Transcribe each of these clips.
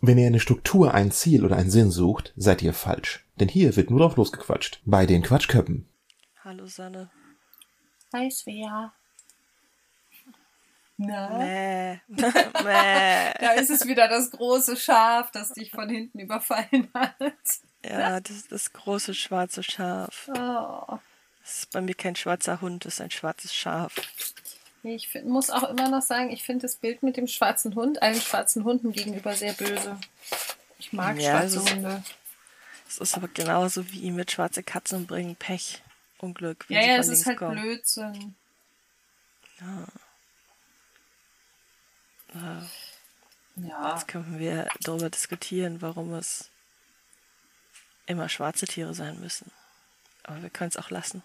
Wenn ihr eine Struktur, ein Ziel oder einen Sinn sucht, seid ihr falsch. Denn hier wird nur drauf losgequatscht. Bei den Quatschköppen. Hallo Sanne. Hi Svea. Na? Mäh. Mäh. Da ist es wieder das große Schaf, das dich von hinten überfallen hat. Ja, das ist das große schwarze Schaf. Oh. Das ist bei mir kein schwarzer Hund, das ist ein schwarzes Schaf. Ich find, muss auch immer noch sagen, ich finde das Bild mit dem schwarzen Hund, allen schwarzen Hunden gegenüber sehr böse. Ich mag Ja, schwarze es ist- Hunde. Es ist aber genauso wie mit schwarze Katzen bringen Pech, Unglück. Ja, ja, es ist halt kommen. Blödsinn. Ja. Jetzt können wir darüber diskutieren, warum es immer schwarze Tiere sein müssen. Aber wir können es auch lassen.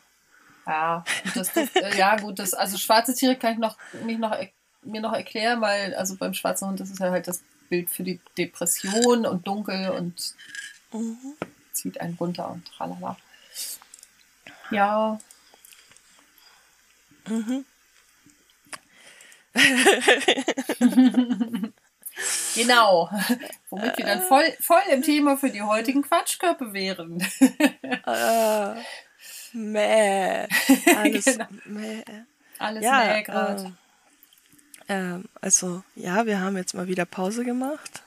Ja, gut, das, das, äh, ja, gut, das, also schwarze Tiere kann ich noch, mich noch, mir noch erklären, weil, also beim schwarzen Hund, das ist ja halt das Bild für die Depression und dunkel und zieht einen runter und tralala. Ja. genau. Womit wir dann voll, voll im Thema für die heutigen Quatschkörper wären. Äh, mäh. Alles Genau. mäh. Alles Ja, ja, gerade. ähm, ähm, also ja, wir haben jetzt mal wieder Pause gemacht.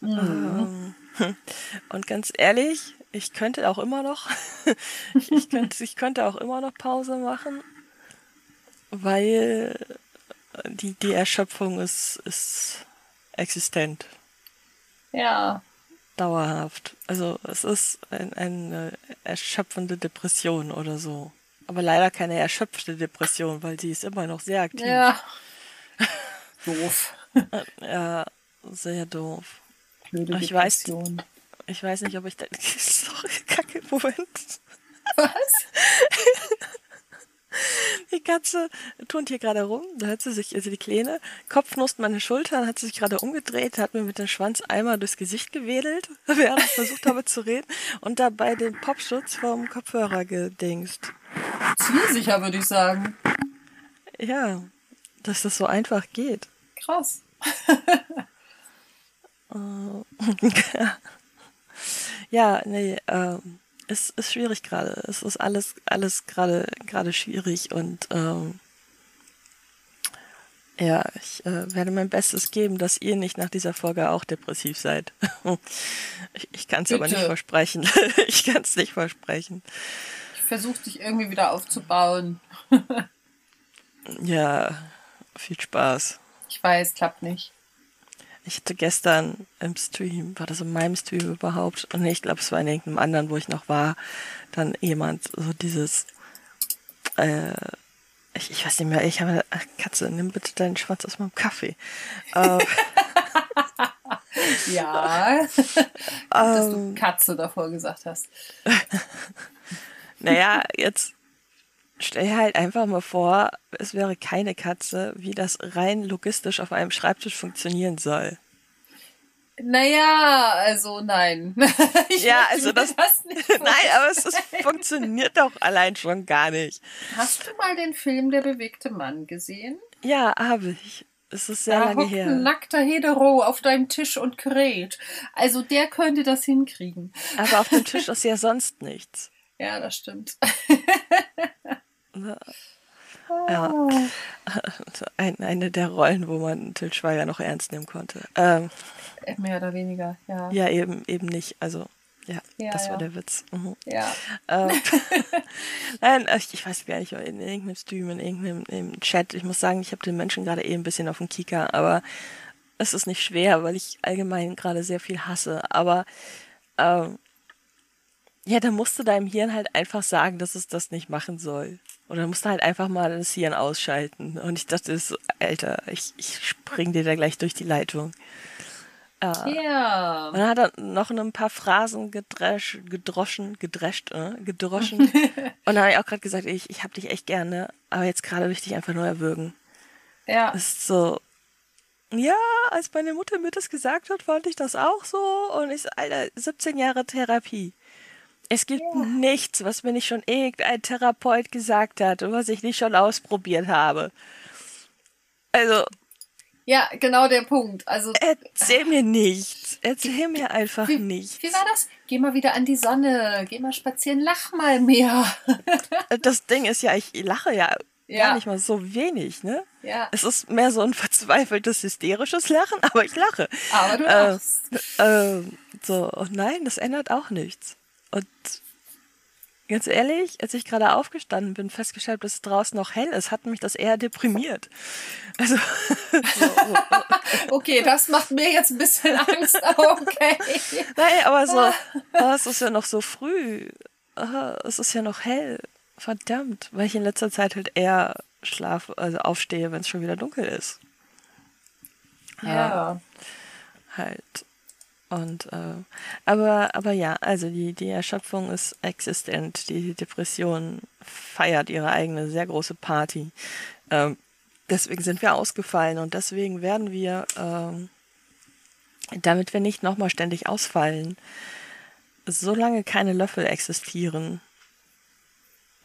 Mhm. Ähm, und ganz ehrlich, ich könnte auch immer noch, ich könnte, ich könnte auch immer noch Pause machen, weil die, die Erschöpfung ist, ist existent, ja. Dauerhaft. Also es ist ein, eine erschöpfende Depression oder so. Aber leider keine erschöpfte Depression, weil sie ist immer noch sehr aktiv. Ja. Doof. Ja, sehr doof. Blöde Ich weiß- Depression. Ich weiß nicht, ob ich da. Sorry, kacke, Moment. Was? Die Katze turnt hier gerade rum. Da hat sie sich, also die Kleine, Kopfnuss meine Schultern, hat sie sich gerade umgedreht, hat mir mit dem Schwanz einmal durchs Gesicht gewedelt, während ich versucht habe zu reden und dabei den Popschutz vom Kopfhörer gedingst. Zielsicher, würde ich sagen. Ja, dass das so einfach geht. Krass. Ja, nee, ähm, es ist schwierig gerade. Es ist alles, alles gerade, gerade schwierig und ähm, ja, ich äh, werde mein Bestes geben, dass ihr nicht nach dieser Folge auch depressiv seid. ich ich kann es aber nicht versprechen. ich kann es nicht versprechen. Ich versuche dich irgendwie wieder aufzubauen. Ja, viel Spaß. Ich weiß, klappt nicht. Ich hatte gestern im Stream, war das in meinem Stream überhaupt? Und ich glaube, es war in irgendeinem anderen, wo ich noch war, dann jemand so dieses, äh, ich, ich weiß nicht mehr, ich habe, ach, Katze, nimm bitte deinen Schwanz aus meinem Kaffee. äh, Ja. dass du ähm, Katze davor gesagt hast. naja, jetzt stell dir halt einfach mal vor, es wäre keine Katze, wie das rein logistisch auf einem Schreibtisch funktionieren soll. Naja, also nein. Ich Ja, also das- nicht Nein, aber es ist, funktioniert doch allein schon gar nicht. Hast du mal den Film Der bewegte Mann gesehen? Ja, habe ich. Es ist sehr da lange hockt her. ein nackter Hetero auf deinem Tisch und kräht. Also der könnte das hinkriegen. Aber auf dem Tisch ist ja sonst nichts. Ja, das stimmt. Ja. Ein, eine der Rollen, wo man Til Schweiger noch ernst nehmen konnte. Ähm, Mehr oder weniger, ja. ja, eben, eben nicht. Also, ja, Ja, das ja. war der Witz. Mhm. Ja. Ähm, Nein, ich, ich weiß gar nicht, in irgendeinem Stream, in irgendeinem im Chat. Ich muss sagen, ich habe den Menschen gerade eh ein bisschen auf dem Kieker, aber es ist nicht schwer, weil ich allgemein gerade sehr viel hasse. Aber ähm, ja, da musst du deinem Hirn halt einfach sagen, dass es das nicht machen soll. Oder musst du halt einfach mal das Hirn ausschalten. Und ich dachte so, Alter, ich, ich spring dir da gleich durch die Leitung. Ja. Und dann hat er noch ein paar Phrasen gedresch, gedroschen, gedrescht, äh, gedroschen. und dann habe ich auch gerade gesagt, ich, ich hab dich echt gerne, aber jetzt gerade will ich dich einfach nur erwürgen. Ja. Das ist so, ja, als meine Mutter mir das gesagt hat, fand ich das auch so. Und ich Alter, 17 Jahre Therapie. Es gibt nichts, was mir nicht schon irgendein Therapeut gesagt hat und was ich nicht schon ausprobiert habe. Also, Ja, genau der Punkt. Also Erzähl mir nichts. Erzähl mir einfach wie, nichts. Wie war das? Geh mal wieder an die Sonne, geh mal spazieren, lach mal mehr. Das Ding ist ja, ich lache ja, Ja. gar nicht mal so wenig, ne? Ja, Es ist mehr so ein verzweifeltes, hysterisches Lachen, aber ich lache. aber du Äh, lachst. Ähm, so, und nein, das ändert auch nichts. Und ganz ehrlich, als ich gerade aufgestanden bin, festgestellt, dass es draußen noch hell ist, hat mich das eher deprimiert. Also, so, so. Okay, das macht mir jetzt ein bisschen Angst. Okay. Nein, aber so, oh, es ist ja noch so früh. Oh, es ist ja noch hell. Verdammt, weil ich in letzter Zeit halt eher schlafe, also aufstehe, wenn es schon wieder dunkel ist. Ja. halt. Und äh, aber aber ja, also die die Erschöpfung ist existent. Die Depression feiert ihre eigene sehr große Party. Ähm, deswegen sind wir ausgefallen und deswegen werden wir, ähm, damit wir nicht nochmal ständig ausfallen, solange keine Löffel existieren,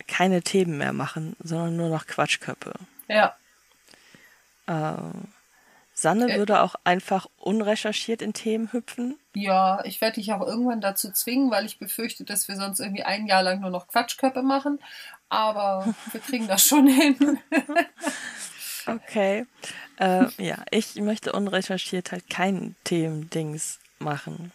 keine Themen mehr machen, sondern nur noch Quatschköppe. Ja. Äh, Sanne Äh. würde auch einfach unrecherchiert in Themen hüpfen. Ja, ich werde dich auch irgendwann dazu zwingen, weil ich befürchte, dass wir sonst irgendwie ein Jahr lang nur noch Quatschköpfe machen. Aber wir kriegen das schon hin. Okay. Äh, ja, ich möchte unrecherchiert halt kein Themendings machen.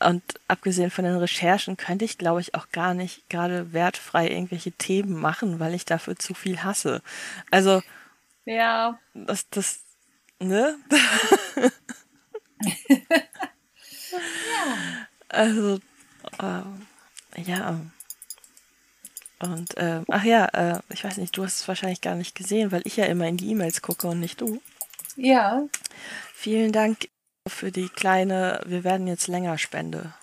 Und abgesehen von den Recherchen könnte ich, glaube ich, auch gar nicht gerade wertfrei irgendwelche Themen machen, weil ich dafür zu viel hasse. Also, Ja, das, das, ne? Also, äh, ja. Und, äh, ach ja, äh, ich weiß nicht, du hast es wahrscheinlich gar nicht gesehen, weil ich ja immer in die E-Mails gucke und nicht du. ja. Vielen Dank für die kleine Wir werden jetzt länger Spende.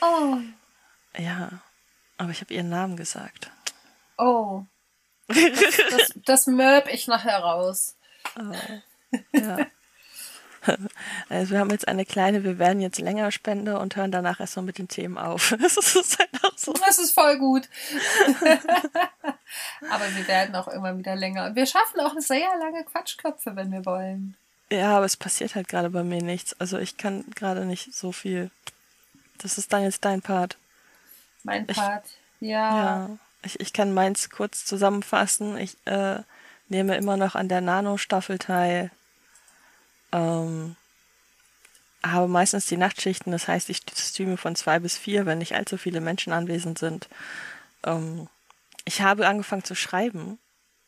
Oh, Ja, aber ich habe ihren Namen gesagt. oh. Das, das mörb ich nachher raus. Ja. Also wir haben jetzt eine kleine Wir werden jetzt länger Spende und hören danach erstmal mit den Themen auf. Das ist einfach so. Das ist voll gut. Aber wir werden auch irgendwann wieder länger. Und wir schaffen auch sehr lange Quatschköpfe, wenn wir wollen. Ja, aber es passiert halt gerade bei mir nichts. Also ich kann gerade nicht so viel. Das ist dann jetzt dein Part. Mein Ich- Part. Ja. Ja, ich, ich kann meins kurz zusammenfassen. Ich äh, nehme immer noch an der Nano-Staffel teil. Ähm, habe meistens die Nachtschichten, das heißt, ich streame von zwei bis vier, wenn nicht allzu viele Menschen anwesend sind. Ähm, ich habe angefangen zu schreiben.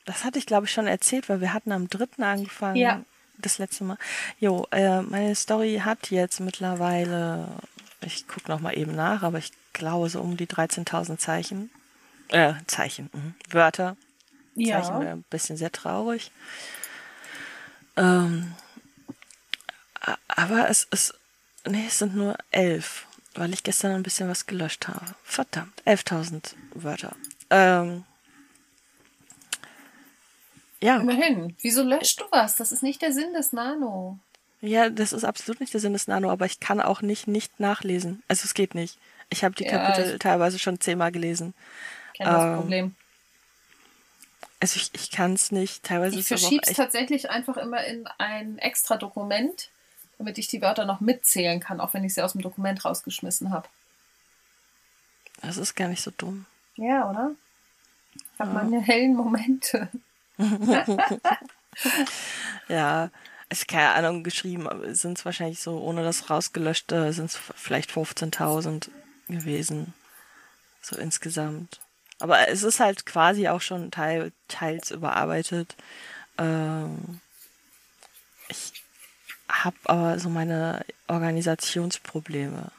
Das hatte ich, glaube ich, schon erzählt, weil wir hatten am dritten angefangen. Ja. Das letzte Mal. Jo, äh, meine Story hat jetzt mittlerweile, ich gucke noch mal eben nach, aber ich glaube so um die 13.000 Zeichen. Äh, Zeichen, mhm. Wörter. Ja. wäre ein bisschen sehr traurig. Ähm, aber es ist, nee, es sind nur elf, weil ich gestern ein bisschen was gelöscht habe. Verdammt, 11.000 Wörter. Ähm, ja, Immerhin. Wieso löscht du was? Das ist nicht der Sinn des Nano. ja, das ist absolut nicht der Sinn des Nano, aber ich kann auch nicht nicht nachlesen. Also es geht nicht. Ich habe die Ja, Kapitel teilweise schon zehnmal gelesen. Kenn das Ähm, Problem. Also ich, ich kann es nicht. Teilweise Ich verschiebe es tatsächlich einfach immer in ein extra Dokument, damit ich die Wörter noch mitzählen kann, auch wenn ich sie aus dem Dokument rausgeschmissen habe. Das ist gar nicht so dumm. Ja, oder? Ich habe meine hellen Momente. Ja, ist keine Ahnung geschrieben, aber sind es wahrscheinlich so, ohne das rausgelöschte, sind es vielleicht 15.000 gewesen. So insgesamt. Aber es ist halt quasi auch schon teil, teils überarbeitet. Ähm, ich habe aber so meine Organisationsprobleme.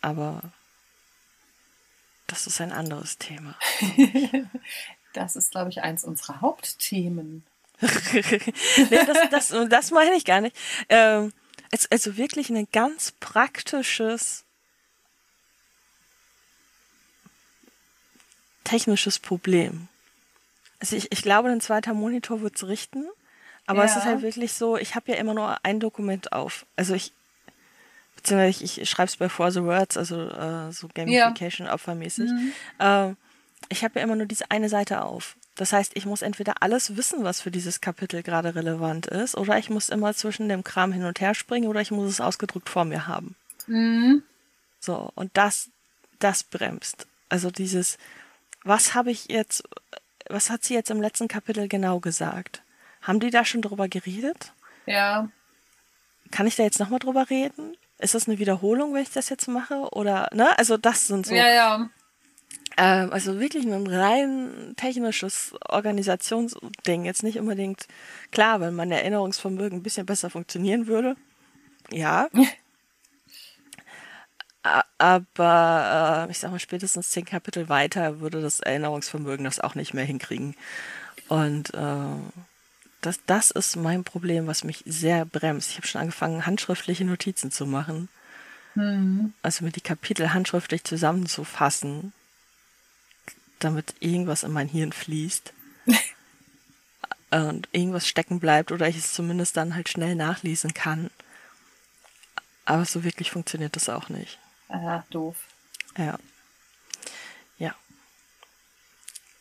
Aber das ist ein anderes Thema. Das ist, glaube ich, eins unserer Hauptthemen. nee, das, das, das meine ich gar nicht. Ähm, also wirklich ein ganz praktisches technisches Problem. Also ich, ich glaube, ein zweiter Monitor wird es richten, aber es Ja. ist halt wirklich so, ich habe ja immer nur ein Dokument auf. Also ich, beziehungsweise ich, ich schreibe es bei For the Words, also äh, so Gamification opfermäßig. Ähm, ich habe ja immer nur diese eine Seite auf. Das heißt, ich muss entweder alles wissen, was für dieses Kapitel gerade relevant ist, oder ich muss immer zwischen dem Kram hin und her springen, oder ich muss es ausgedruckt vor mir haben. Mhm. So, und das, das bremst. Also dieses, was habe ich jetzt, was hat sie jetzt im letzten Kapitel genau gesagt? Haben die da schon drüber geredet? Ja. Kann ich da jetzt nochmal drüber reden? Ist das eine Wiederholung, wenn ich das jetzt mache? Oder, ne? Also das sind so. Ja, ja. Ähm, also wirklich ein rein technisches Organisationsding. Jetzt nicht unbedingt klar, wenn mein Erinnerungsvermögen ein bisschen besser funktionieren würde. Ja. Aber äh, ich sag mal, spätestens zehn Kapitel weiter würde das Erinnerungsvermögen das auch nicht mehr hinkriegen. Und äh, das, das ist mein Problem, was mich sehr bremst. Ich habe schon angefangen, handschriftliche Notizen zu machen. Also mir die Kapitel handschriftlich zusammenzufassen, damit irgendwas in mein Hirn fließt und irgendwas stecken bleibt oder ich es zumindest dann halt schnell nachlesen kann. Aber so wirklich funktioniert das auch nicht. Ah, doof. Ja. Ja.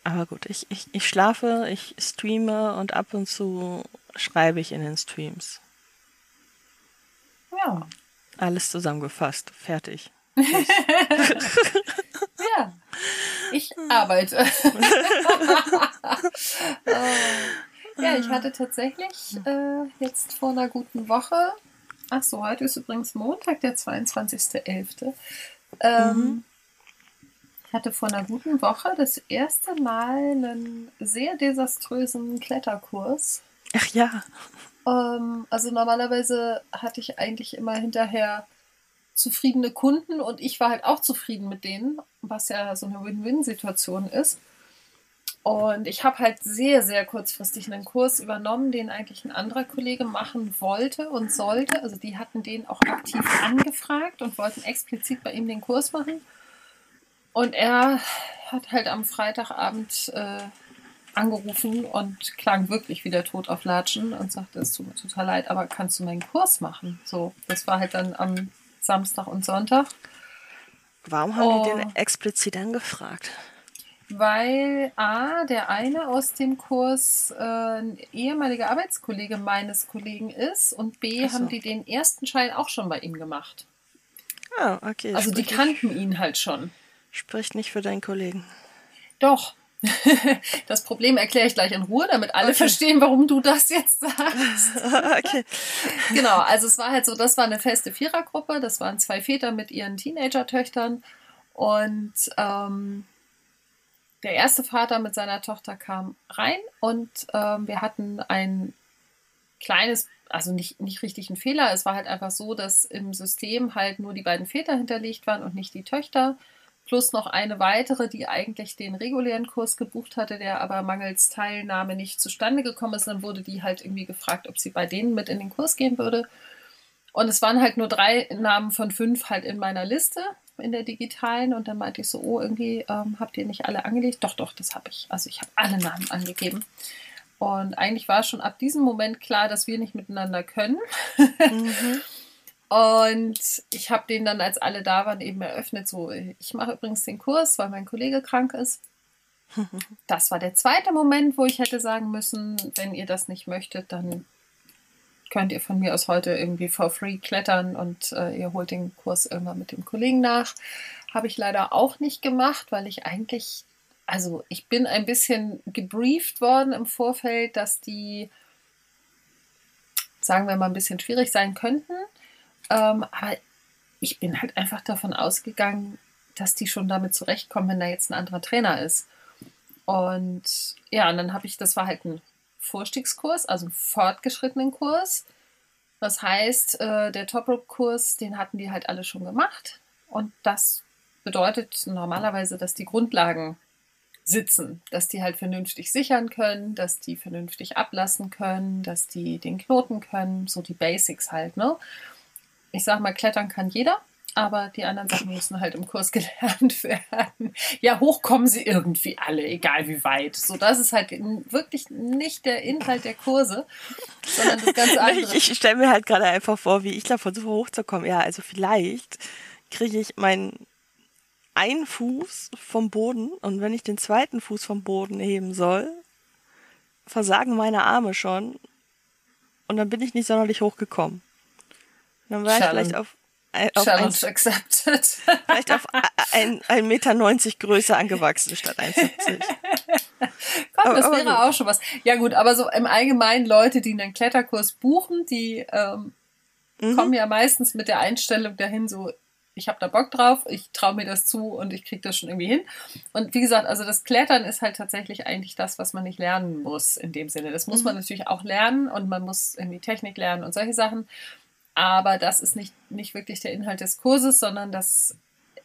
Aber gut, ich, ich, ich schlafe, ich streame und ab und zu schreibe ich in den Streams. Ja. Alles zusammengefasst. Fertig. Ja. Ich arbeite. Äh, ja, ich hatte tatsächlich äh, jetzt vor einer guten Woche, ach so, heute ist übrigens Montag, der 22.11. Ähm, Ich hatte vor einer guten Woche das erste Mal einen sehr desaströsen Kletterkurs. Ach ja. Ähm, also normalerweise hatte ich eigentlich immer hinterher zufriedene Kunden und ich war halt auch zufrieden mit denen, was ja so eine Win-Win-Situation ist. Und ich habe halt sehr, sehr kurzfristig einen Kurs übernommen, den eigentlich ein anderer Kollege machen wollte und sollte. Also die hatten den auch aktiv angefragt und wollten explizit bei ihm den Kurs machen. Und er hat halt am Freitagabend äh, angerufen und klang wirklich wie der Tod auf Latschen und sagte, es tut mir total leid, aber kannst du meinen Kurs machen? So, das war halt dann am Samstag und Sonntag. Warum haben die Oh. den explizit angefragt? Weil A, der eine aus dem Kurs äh, ein ehemaliger Arbeitskollege meines Kollegen ist und B, so. haben die den ersten Schein auch schon bei ihm gemacht. Ah, okay. Also die spricht kannten ihn halt schon. Nicht, spricht nicht für deinen Kollegen. Doch. Das Problem erkläre ich gleich in Ruhe, damit alle verstehen, warum du das jetzt sagst. okay. Genau, also es war halt so, das war eine feste Vierergruppe, das waren zwei Väter mit ihren Teenager-Töchtern und ähm, der erste Vater mit seiner Tochter kam rein und ähm, wir hatten ein kleines, also nicht, nicht richtig ein Fehler, es war halt einfach so, dass im System halt nur die beiden Väter hinterlegt waren und nicht die Töchter. Plus noch eine weitere, die eigentlich den regulären Kurs gebucht hatte, der aber mangels Teilnahme nicht zustande gekommen ist. Dann wurde die halt irgendwie gefragt, ob sie bei denen mit in den Kurs gehen würde. Und es waren halt nur drei Namen von fünf halt in meiner Liste, in der digitalen. Und dann meinte ich so, oh, irgendwie ähm, habt ihr nicht alle angelegt? Doch, doch, das habe ich. Also ich habe alle Namen angegeben. Und eigentlich war schon ab diesem Moment klar, dass wir nicht miteinander können. Mhm. Und ich habe den dann, als alle da waren, eben eröffnet, so, ich mache übrigens den Kurs, weil mein Kollege krank ist. Das war der zweite Moment, wo ich hätte sagen müssen, wenn ihr das nicht möchtet, dann könnt ihr von mir aus heute irgendwie for free klettern und äh, ihr holt den Kurs irgendwann mit dem Kollegen nach. Habe ich leider auch nicht gemacht, weil ich eigentlich, also ich bin ein bisschen gebrieft worden im Vorfeld, dass die, sagen wir mal, ein bisschen schwierig sein könnten. Ähm, aber ich bin halt einfach davon ausgegangen, dass die schon damit zurechtkommen, wenn da jetzt ein anderer Trainer ist. Und ja, und dann habe ich, das war halt ein Vorstiegskurs, also einen fortgeschrittenen Kurs. Das heißt, äh, der Top-Rope-Kurs, den hatten die halt alle schon gemacht. Und das bedeutet normalerweise, dass die Grundlagen sitzen, dass die halt vernünftig sichern können, dass die vernünftig ablassen können, dass die den Knoten können, so die Basics halt, ne? Ich sag mal, klettern kann jeder, aber die anderen Sachen müssen halt im Kurs gelernt werden. Ja, hoch kommen sie irgendwie alle, egal wie weit. So, das ist halt wirklich nicht der Inhalt der Kurse, sondern das ganz andere. Ich, ich stelle mir halt gerade einfach vor, wie ich da versuche hochzukommen. Ja, also vielleicht kriege ich mein einen Fuß vom Boden und wenn ich den zweiten Fuß vom Boden heben soll, versagen meine Arme schon und dann bin ich nicht sonderlich hochgekommen. Dann war Challenge. ich vielleicht auf, auf Challenge ein, accepted. vielleicht auf ein, ein Meter neunzig größer angewachsen statt 1,70. Komm, das Aber- wäre aber auch schon was. Ja gut, aber so im Allgemeinen Leute, die einen Kletterkurs buchen, die ähm, Mhm. kommen ja meistens mit der Einstellung dahin, so ich habe da Bock drauf, ich traue mir das zu und ich kriege das schon irgendwie hin. Und wie gesagt, also das Klettern ist halt tatsächlich eigentlich das, was man nicht lernen muss in dem Sinne. Das muss Mhm. man natürlich auch lernen und man muss irgendwie Technik lernen und solche Sachen. Aber das ist nicht, nicht wirklich der Inhalt des Kurses, sondern das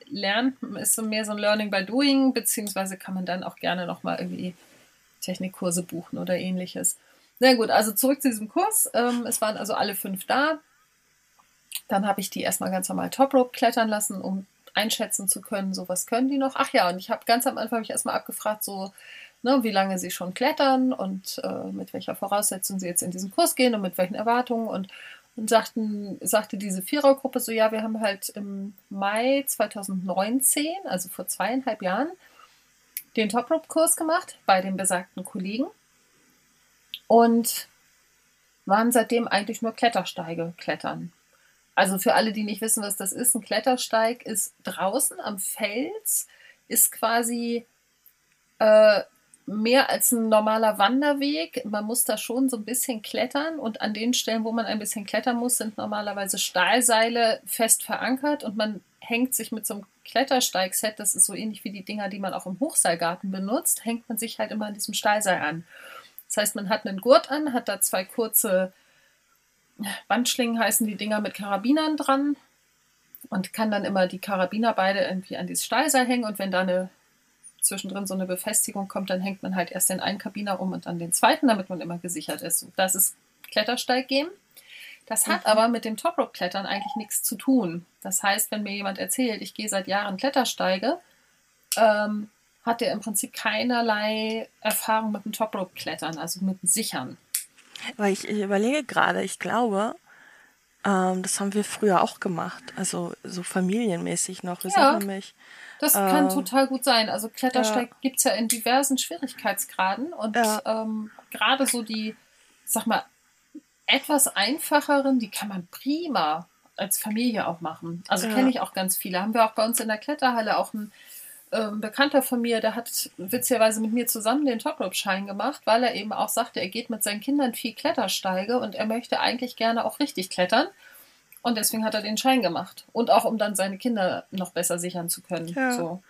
Lernen ist so mehr so ein Learning by Doing, beziehungsweise kann man dann auch gerne nochmal irgendwie Technikkurse buchen oder ähnliches. Na gut, also zurück zu diesem Kurs. Ähm, es waren also alle fünf da. Dann habe ich die erstmal ganz normal Top Rope klettern lassen, um einschätzen zu können, so was können die noch. Ach ja, und ich habe ganz am Anfang hab ich erstmal abgefragt, so, ne, wie lange sie schon klettern und äh, mit welcher Voraussetzung sie jetzt in diesen Kurs gehen und mit welchen Erwartungen und und sagten, sagte diese Vierergruppe so, ja, wir haben halt im Mai 2019, also vor zweieinhalb Jahren, den Top Rope Kurs gemacht bei den besagten Kollegen und waren seitdem eigentlich nur Klettersteige klettern. Also für alle, die nicht wissen, was das ist, ein Klettersteig ist draußen am Fels, ist quasi äh, mehr als ein normaler Wanderweg. Man muss da schon so ein bisschen klettern und an den Stellen, wo man ein bisschen klettern muss, sind normalerweise Stahlseile fest verankert und man hängt sich mit so einem Klettersteigset, das ist so ähnlich wie die Dinger, die man auch im Hochseilgarten benutzt, hängt man sich halt immer an diesem Stahlseil an. Das heißt, man hat einen Gurt an, hat da zwei kurze Bandschlingen heißen die Dinger mit Karabinern dran und kann dann immer die Karabiner beide irgendwie an dieses Stahlseil hängen und wenn da eine zwischendrin so eine Befestigung kommt, dann hängt man halt erst den einen Kabiner um und dann den zweiten, damit man immer gesichert ist. Und das ist Klettersteig geben. Das hat Mhm. aber mit dem Top Rope Klettern eigentlich nichts zu tun. Das heißt, wenn mir jemand erzählt, ich gehe seit Jahren Klettersteige, ähm, hat er im Prinzip keinerlei Erfahrung mit dem Top Rope Klettern, also mit dem Sichern. Weil ich, ich überlege gerade, ich glaube, ähm, das haben wir früher auch gemacht. Also so familienmäßig noch. Ja. erinnere mich. Das kann Ähm, total gut sein. Also Klettersteig gibt's ja in diversen Schwierigkeitsgraden und Ja. ähm, gerade so die, sag mal, etwas einfacheren, die kann man prima als Familie auch machen. Also Ja. kenne ich auch ganz viele. Haben wir auch bei uns in der Kletterhalle auch ein ähm, Bekannter von mir, der hat witzigerweise mit mir zusammen den Top-Rope-Schein gemacht, weil er eben auch sagte, er geht mit seinen Kindern viel Klettersteige und er möchte eigentlich gerne auch richtig klettern. Und deswegen hat er den Schein gemacht. Und auch, um dann seine Kinder noch besser sichern zu können. Ja. So.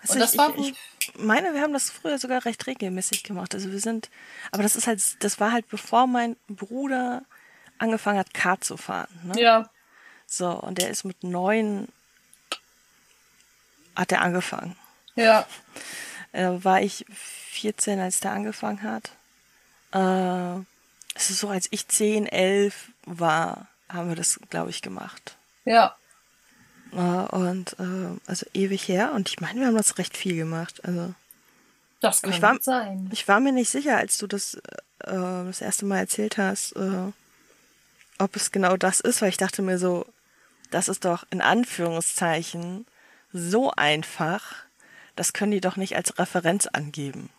Also Und das ich, war ich, ich meine, wir haben das früher sogar recht regelmäßig gemacht. Also wir sind, aber das ist halt, das war halt bevor mein Bruder angefangen hat, Kart zu fahren. Ne? ja, So, und der ist mit neun hat er angefangen. Ja, Äh, war ich 14, als der angefangen hat. Äh, es ist so, als ich 10, 11 war, haben wir das, glaube ich, gemacht. ja. Äh, und äh, also ewig her. Und ich meine, wir haben das recht viel gemacht. Also Das kann Ich war- sein. ich war mir nicht sicher, als du das äh, das erste Mal erzählt hast, äh, ob es genau das ist, weil ich dachte mir so, das ist doch in Anführungszeichen so einfach, das können die doch nicht als Referenz angeben.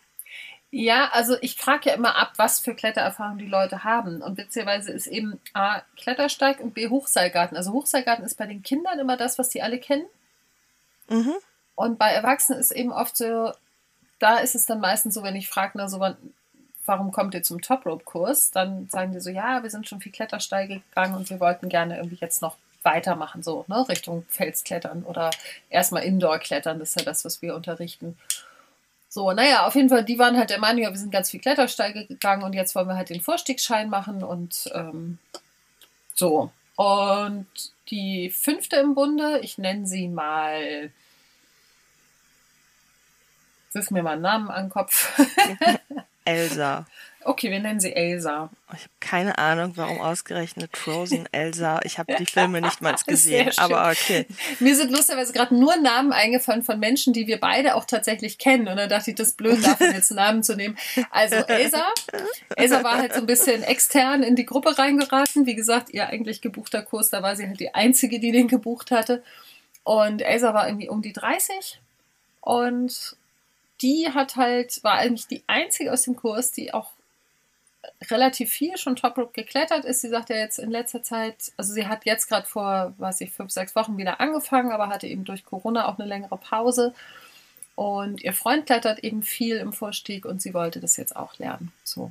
Ja, also ich frage ja immer ab, was für Klettererfahrungen die Leute haben. Und witzigerweise ist eben A, Klettersteig und B, Hochseilgarten. Also Hochseilgarten ist bei den Kindern immer das, was die alle kennen. Mhm. Und bei Erwachsenen ist eben oft so, da ist es dann meistens so, wenn ich frage, na, so, wann- warum kommt ihr zum Top-Rope-Kurs? Dann sagen die so, ja, wir sind schon viel Klettersteige gegangen und wir wollten gerne irgendwie jetzt noch weitermachen, so, ne, Richtung Felsklettern oder erstmal Indoor-Klettern, das ist ja das, was wir unterrichten. So, naja, auf jeden Fall, die waren halt der Meinung, ja, wir sind ganz viel Klettersteige gegangen und jetzt wollen wir halt den Vorstiegsschein machen und ähm, so. Und die fünfte im Bunde, ich nenne sie mal wirf mir mal einen Namen an den Kopf. Elsa. Okay, wir nennen sie Elsa. Ich habe keine Ahnung, warum ausgerechnet Frozen Elsa. Ich habe die Filme nicht mal gesehen, aber okay. Mir sind lustigerweise gerade nur Namen eingefallen von Menschen, die wir beide auch tatsächlich kennen. Und dann dachte ich, das ist blöd, davon jetzt Namen zu nehmen. Also Elsa. Elsa war halt so ein bisschen extern in die Gruppe reingeraten. Wie gesagt, ihr eigentlich gebuchter Kurs, da war sie halt die Einzige, die den gebucht hatte. Und Elsa war irgendwie um die 30 Und die hat halt, war eigentlich die einzige aus dem Kurs, die auch relativ viel schon Top Rope geklettert ist. Sie sagt ja jetzt in letzter Zeit, also sie hat jetzt gerade vor, weiß ich, fünf, sechs Wochen wieder angefangen, aber hatte eben durch Corona auch eine längere Pause. Und ihr Freund klettert eben viel im Vorstieg und sie wollte das jetzt auch lernen. So.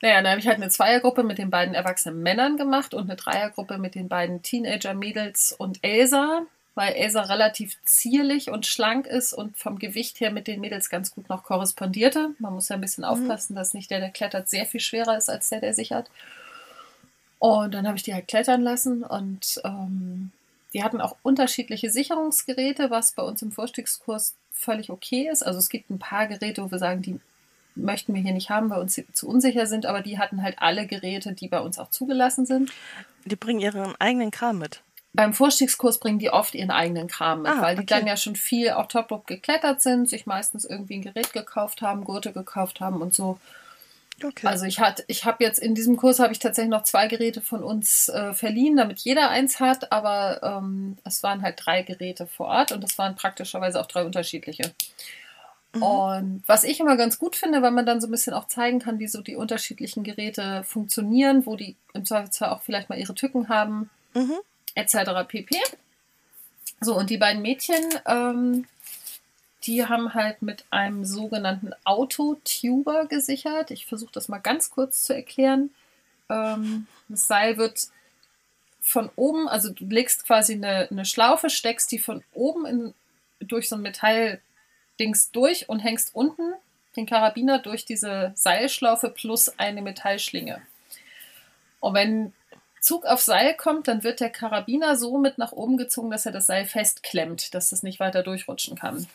Naja, dann habe ich halt eine Zweiergruppe mit den beiden erwachsenen Männern gemacht und eine Dreiergruppe mit den beiden Teenager-Mädels und Elsa weil Elsa relativ zierlich und schlank ist und vom Gewicht her mit den Mädels ganz gut noch korrespondierte. Man muss ja ein bisschen mhm. aufpassen, dass nicht der, der klettert, sehr viel schwerer ist als der, der sichert. Und dann habe ich die halt klettern lassen und ähm, die hatten auch unterschiedliche Sicherungsgeräte, was bei uns im Vorstiegskurs völlig okay ist. Also es gibt ein paar Geräte, wo wir sagen, die möchten wir hier nicht haben, weil uns zu unsicher sind, aber die hatten halt alle Geräte, die bei uns auch zugelassen sind. Die bringen ihren eigenen Kram mit beim Vorstiegskurs bringen die oft ihren eigenen Kram mit, ah, weil die okay. dann ja schon viel auf Top Rope geklettert sind, sich meistens irgendwie ein Gerät gekauft haben, Gurte gekauft haben und so. Okay. Also ich hatte, ich habe jetzt in diesem Kurs habe ich tatsächlich noch zwei Geräte von uns äh, verliehen, damit jeder eins hat, aber ähm, es waren halt drei Geräte vor Ort und es waren praktischerweise auch drei unterschiedliche. Mhm. Und was ich immer ganz gut finde, weil man dann so ein bisschen auch zeigen kann, wie so die unterschiedlichen Geräte funktionieren, wo die im Zweifelsfall auch vielleicht mal ihre Tücken haben. Mhm etc. pp. So, und die beiden Mädchen, ähm, die haben halt mit einem sogenannten Autotuber gesichert. Ich versuche das mal ganz kurz zu erklären. Ähm, das Seil wird von oben, also du legst quasi eine, eine Schlaufe, steckst die von oben in, durch so ein Metalldings durch und hängst unten den Karabiner durch diese Seilschlaufe plus eine Metallschlinge. Und wenn Zug auf Seil kommt, dann wird der Karabiner so mit nach oben gezogen, dass er das Seil festklemmt, dass es nicht weiter durchrutschen kann.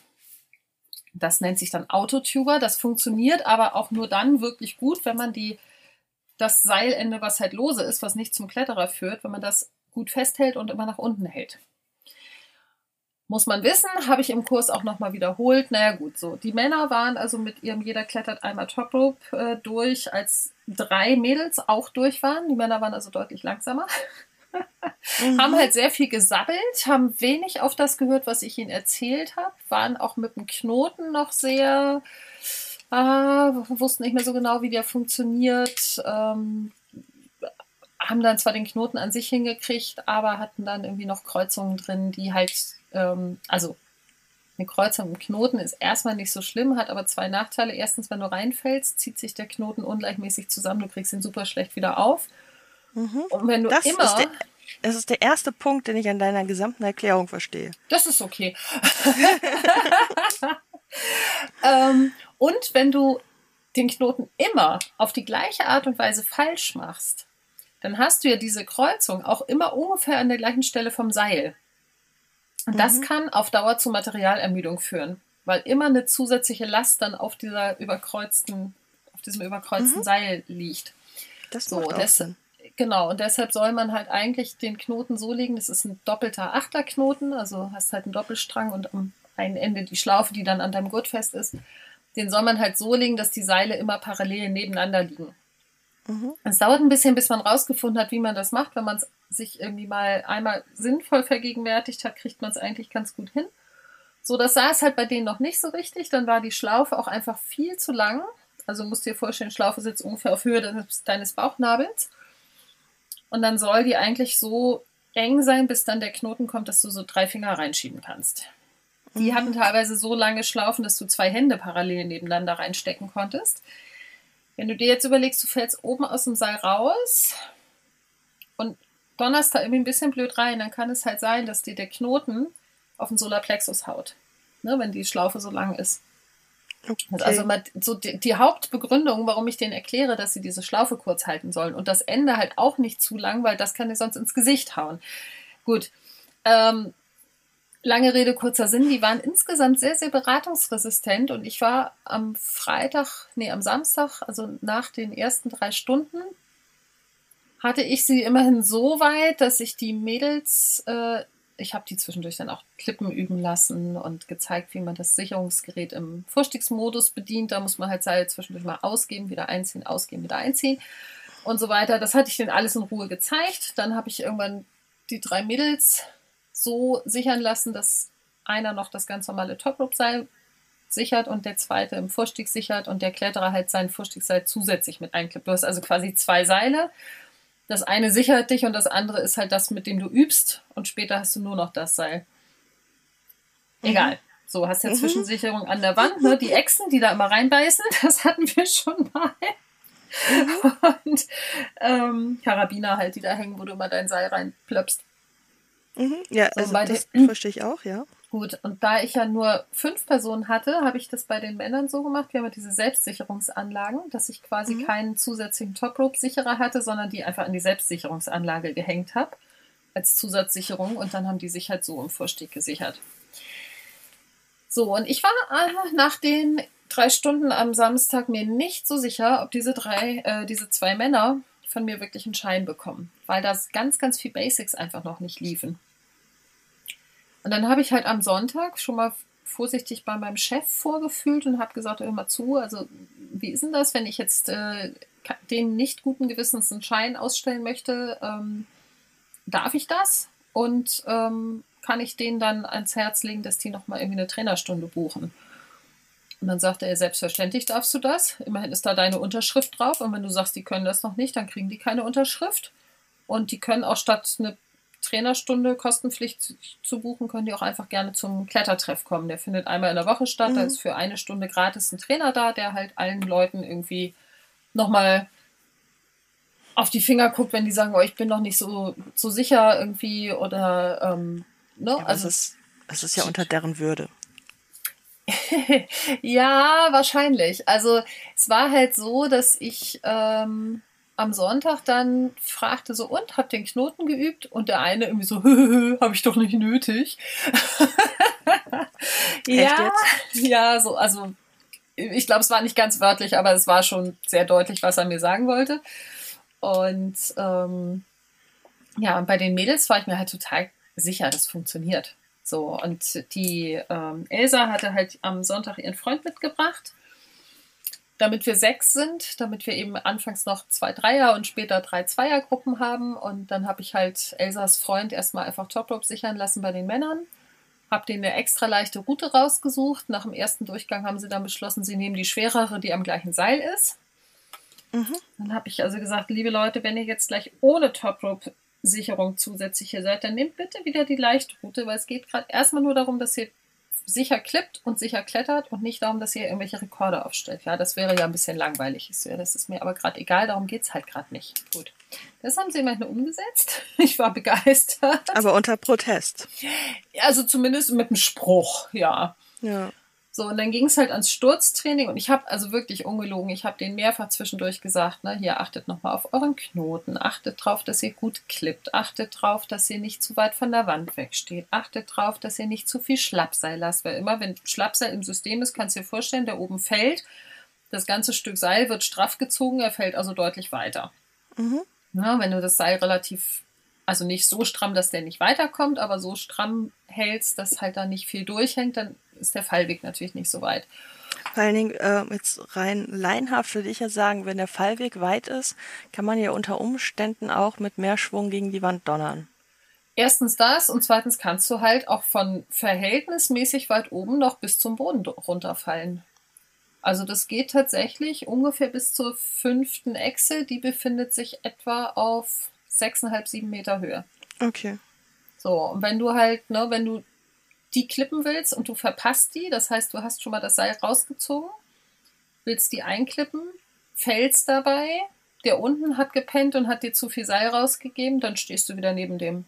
Das nennt sich dann Autotuber. Das funktioniert aber auch nur dann wirklich gut, wenn man die, das Seilende, was halt lose ist, was nicht zum Kletterer führt, wenn man das gut festhält und immer nach unten hält. Muss man wissen, habe ich im Kurs auch nochmal wiederholt. Naja, gut, so. Die Männer waren also mit ihrem Jeder klettert einmal Top Rope äh, durch, als drei Mädels auch durch waren. Die Männer waren also deutlich langsamer. mhm. Haben halt sehr viel gesabbelt, haben wenig auf das gehört, was ich ihnen erzählt habe, waren auch mit dem Knoten noch sehr, äh, wussten nicht mehr so genau, wie der funktioniert. Ähm, haben dann zwar den Knoten an sich hingekriegt, aber hatten dann irgendwie noch Kreuzungen drin, die halt ähm, also eine Kreuzung im Knoten ist erstmal nicht so schlimm, hat aber zwei Nachteile. Erstens, wenn du reinfällst, zieht sich der Knoten ungleichmäßig zusammen, du kriegst ihn super schlecht wieder auf. Mhm. Und wenn du das immer. Ist der, das ist der erste Punkt, den ich an deiner gesamten Erklärung verstehe. Das ist okay. ähm, und wenn du den Knoten immer auf die gleiche Art und Weise falsch machst, dann hast du ja diese Kreuzung auch immer ungefähr an der gleichen Stelle vom Seil. Und das mhm. kann auf Dauer zu Materialermüdung führen, weil immer eine zusätzliche Last dann auf dieser überkreuzten, auf diesem überkreuzten mhm. Seil liegt. Das so, macht auch Sinn. Genau, und deshalb soll man halt eigentlich den Knoten so legen, das ist ein doppelter Achterknoten, also hast halt einen Doppelstrang und am einen Ende die Schlaufe, die dann an deinem Gurt fest ist. Den soll man halt so legen, dass die Seile immer parallel nebeneinander liegen. Mhm. Es dauert ein bisschen, bis man rausgefunden hat, wie man das macht. Wenn man es sich irgendwie mal einmal sinnvoll vergegenwärtigt hat, kriegt man es eigentlich ganz gut hin. So, das sah es halt bei denen noch nicht so richtig. Dann war die Schlaufe auch einfach viel zu lang. Also musst dir vorstellen, Schlaufe sitzt ungefähr auf Höhe deines, deines Bauchnabels. Und dann soll die eigentlich so eng sein, bis dann der Knoten kommt, dass du so drei Finger reinschieben kannst. Die mhm. hatten teilweise so lange Schlaufen, dass du zwei Hände parallel nebeneinander reinstecken konntest. Wenn du dir jetzt überlegst, du fällst oben aus dem Seil raus und donnerst da irgendwie ein bisschen blöd rein, dann kann es halt sein, dass dir der Knoten auf den Solarplexus haut, ne, wenn die Schlaufe so lang ist. Okay. Also so die, die, Hauptbegründung, warum ich denen erkläre, dass sie diese Schlaufe kurz halten sollen und das Ende halt auch nicht zu lang, weil das kann dir sonst ins Gesicht hauen. Gut. Ähm, Lange Rede, kurzer Sinn, die waren insgesamt sehr, sehr beratungsresistent und ich war am Freitag, nee, am Samstag, also nach den ersten drei Stunden, hatte ich sie immerhin so weit, dass ich die Mädels, äh, ich habe die zwischendurch dann auch Klippen üben lassen und gezeigt, wie man das Sicherungsgerät im Vorstiegsmodus bedient. Da muss man halt Seil zwischendurch mal ausgeben, wieder einziehen, ausgeben, wieder einziehen und so weiter. Das hatte ich denen alles in Ruhe gezeigt. Dann habe ich irgendwann die drei Mädels so sichern lassen, dass einer noch das ganz normale Top-Rope-Seil sichert und der zweite im Vorstieg sichert und der Kletterer halt seinen Vorstiegseil zusätzlich mit einklippt. Du hast also quasi zwei Seile. Das eine sichert dich und das andere ist halt das, mit dem du übst und später hast du nur noch das Seil. Egal. Mhm. So, hast ja mhm. Zwischensicherung an der Wand, ne? Die Echsen, die da immer reinbeißen, das hatten wir schon mal. Mhm. Und ähm, Karabiner halt, die da hängen, wo du immer dein Seil reinplöpst. Mhm. Ja, so, also das den, verstehe ich auch, ja. Gut, und da ich ja nur fünf Personen hatte, habe ich das bei den Männern so gemacht. Wir haben diese Selbstsicherungsanlagen, dass ich quasi mhm. keinen zusätzlichen Top-Rope-Sicherer hatte, sondern die einfach an die Selbstsicherungsanlage gehängt habe als Zusatzsicherung und dann haben die sich halt so im Vorstieg gesichert. So, und ich war äh, nach den drei Stunden am Samstag mir nicht so sicher, ob diese drei, äh, diese zwei Männer von mir wirklich einen Schein bekommen, weil da ganz, ganz viel Basics einfach noch nicht liefen. Und dann habe ich halt am Sonntag schon mal vorsichtig bei meinem Chef vorgefühlt und habe gesagt, hör mal zu, also wie ist denn das, wenn ich jetzt äh, den nicht guten Gewissens einen Schein ausstellen möchte, ähm, darf ich das? Und ähm, kann ich denen dann ans Herz legen, dass die nochmal irgendwie eine Trainerstunde buchen? Und dann sagte er, selbstverständlich darfst du das. Immerhin ist da deine Unterschrift drauf. Und wenn du sagst, die können das noch nicht, dann kriegen die keine Unterschrift. Und die können auch statt eine Trainerstunde kostenpflicht zu buchen, können die auch einfach gerne zum Klettertreff kommen. Der findet einmal in der Woche statt. Mhm. Da ist für eine Stunde gratis ein Trainer da, der halt allen Leuten irgendwie nochmal auf die Finger guckt, wenn die sagen, oh, ich bin noch nicht so, so sicher irgendwie oder ähm, ne? Ja, also es ist, es ist ja unter deren Würde. ja, wahrscheinlich. Also es war halt so, dass ich ähm, am Sonntag dann fragte so, und, hab den Knoten geübt? Und der eine irgendwie so, habe ich doch nicht nötig. ja, ja, so, also ich glaube, es war nicht ganz wörtlich, aber es war schon sehr deutlich, was er mir sagen wollte. Und ähm, ja, und bei den Mädels war ich mir halt total sicher, das funktioniert. So, und die ähm, Elsa hatte halt am Sonntag ihren Freund mitgebracht, damit wir sechs sind, damit wir eben anfangs noch zwei Dreier und später drei Zweiergruppen haben. Und dann habe ich halt Elsas Freund erstmal einfach Top Rope sichern lassen bei den Männern. Habe denen eine extra leichte Route rausgesucht. Nach dem ersten Durchgang haben sie dann beschlossen, sie nehmen die schwerere, die am gleichen Seil ist. Mhm. Dann habe ich also gesagt, liebe Leute, wenn ihr jetzt gleich ohne Top Rope Sicherung zusätzlich hier seid, dann nehmt bitte wieder die Leichtroute, weil es geht gerade erstmal nur darum, dass ihr sicher klippt und sicher klettert und nicht darum, dass ihr irgendwelche Rekorde aufstellt. Ja, das wäre ja ein bisschen langweilig. Das ist mir aber gerade egal, darum geht es halt gerade nicht. Gut. Das haben sie immerhin umgesetzt. Ich war begeistert. Aber unter Protest. Also zumindest mit einem Spruch, ja. Ja. So, und dann ging es halt ans Sturztraining und ich habe also wirklich ungelogen, ich habe den mehrfach zwischendurch gesagt, ne, hier achtet nochmal auf euren Knoten, achtet drauf, dass ihr gut klippt, achtet drauf, dass ihr nicht zu weit von der Wand wegsteht, achtet drauf, dass ihr nicht zu viel Schlappseil lasst, weil immer wenn Schlappseil im System ist, kannst du dir vorstellen, der oben fällt, das ganze Stück Seil wird straff gezogen, er fällt also deutlich weiter. Mhm. Ja, wenn du das Seil relativ also nicht so stramm, dass der nicht weiterkommt, aber so stramm hältst, dass halt da nicht viel durchhängt, dann ist der Fallweg natürlich nicht so weit. Vor allen Dingen, äh, jetzt rein leinhaft würde ich ja sagen, wenn der Fallweg weit ist, kann man ja unter Umständen auch mit mehr Schwung gegen die Wand donnern. Erstens das und zweitens kannst du halt auch von verhältnismäßig weit oben noch bis zum Boden runterfallen. Also das geht tatsächlich ungefähr bis zur fünften Echse, die befindet sich etwa auf sechseinhalb, sieben Meter Höhe. Okay. So, und wenn du halt, ne, wenn du die klippen willst und du verpasst die, das heißt, du hast schon mal das Seil rausgezogen, willst die einklippen, fällst dabei, der unten hat gepennt und hat dir zu viel Seil rausgegeben, dann stehst du wieder neben dem.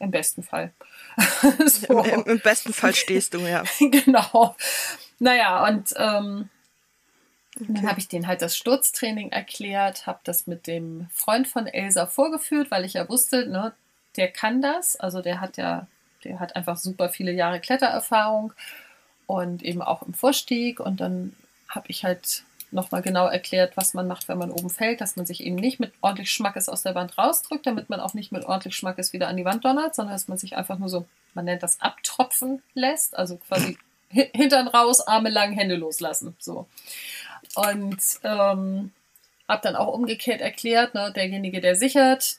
Im besten Fall. so. Im, Im, besten Fall stehst du, ja. genau. Naja, und ähm, okay. dann habe ich denen halt das Sturztraining erklärt, habe das mit dem Freund von Elsa vorgeführt, weil ich ja wusste, ne, der kann das. Also der hat ja der hat einfach super viele Jahre Klettererfahrung und eben auch im Vorstieg. Und dann habe ich halt nochmal genau erklärt, was man macht, wenn man oben fällt, dass man sich eben nicht mit ordentlich Schmackes aus der Wand rausdrückt, damit man auch nicht mit ordentlich Schmackes wieder an die Wand donnert, sondern dass man sich einfach nur so, man nennt das abtropfen lässt, also quasi Hintern raus, Arme lang, Hände loslassen. So. Und ähm, habe dann auch umgekehrt erklärt, ne, derjenige, der sichert,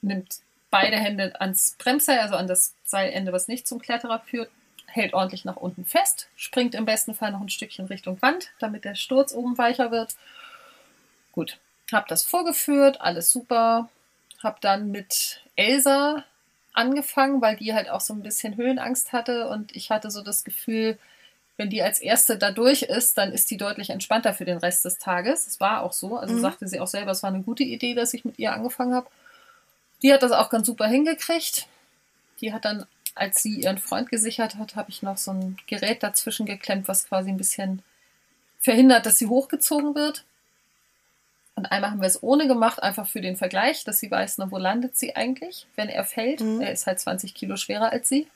nimmt beide Hände ans Bremsseil, also an das Seilende, was nicht zum Kletterer führt, hält ordentlich nach unten fest, springt im besten Fall noch ein Stückchen Richtung Wand, damit der Sturz oben weicher wird. Gut, habe das vorgeführt, alles super. Habe dann mit Elsa angefangen, weil die halt auch so ein bisschen Höhenangst hatte und ich hatte so das Gefühl, wenn die als erste da durch ist, dann ist die deutlich entspannter für den Rest des Tages. Es war auch so. Also mhm. sagte sie auch selber, es war eine gute Idee, dass ich mit ihr angefangen habe. Die hat das auch ganz super hingekriegt. Die hat dann, als sie ihren Freund gesichert hat, habe ich noch so ein Gerät dazwischen geklemmt, was quasi ein bisschen verhindert, dass sie hochgezogen wird. Und einmal haben wir es ohne gemacht, einfach für den Vergleich, dass sie weiß, na, wo landet sie eigentlich, wenn er fällt. Mhm. Er ist halt 20 Kilo schwerer als sie.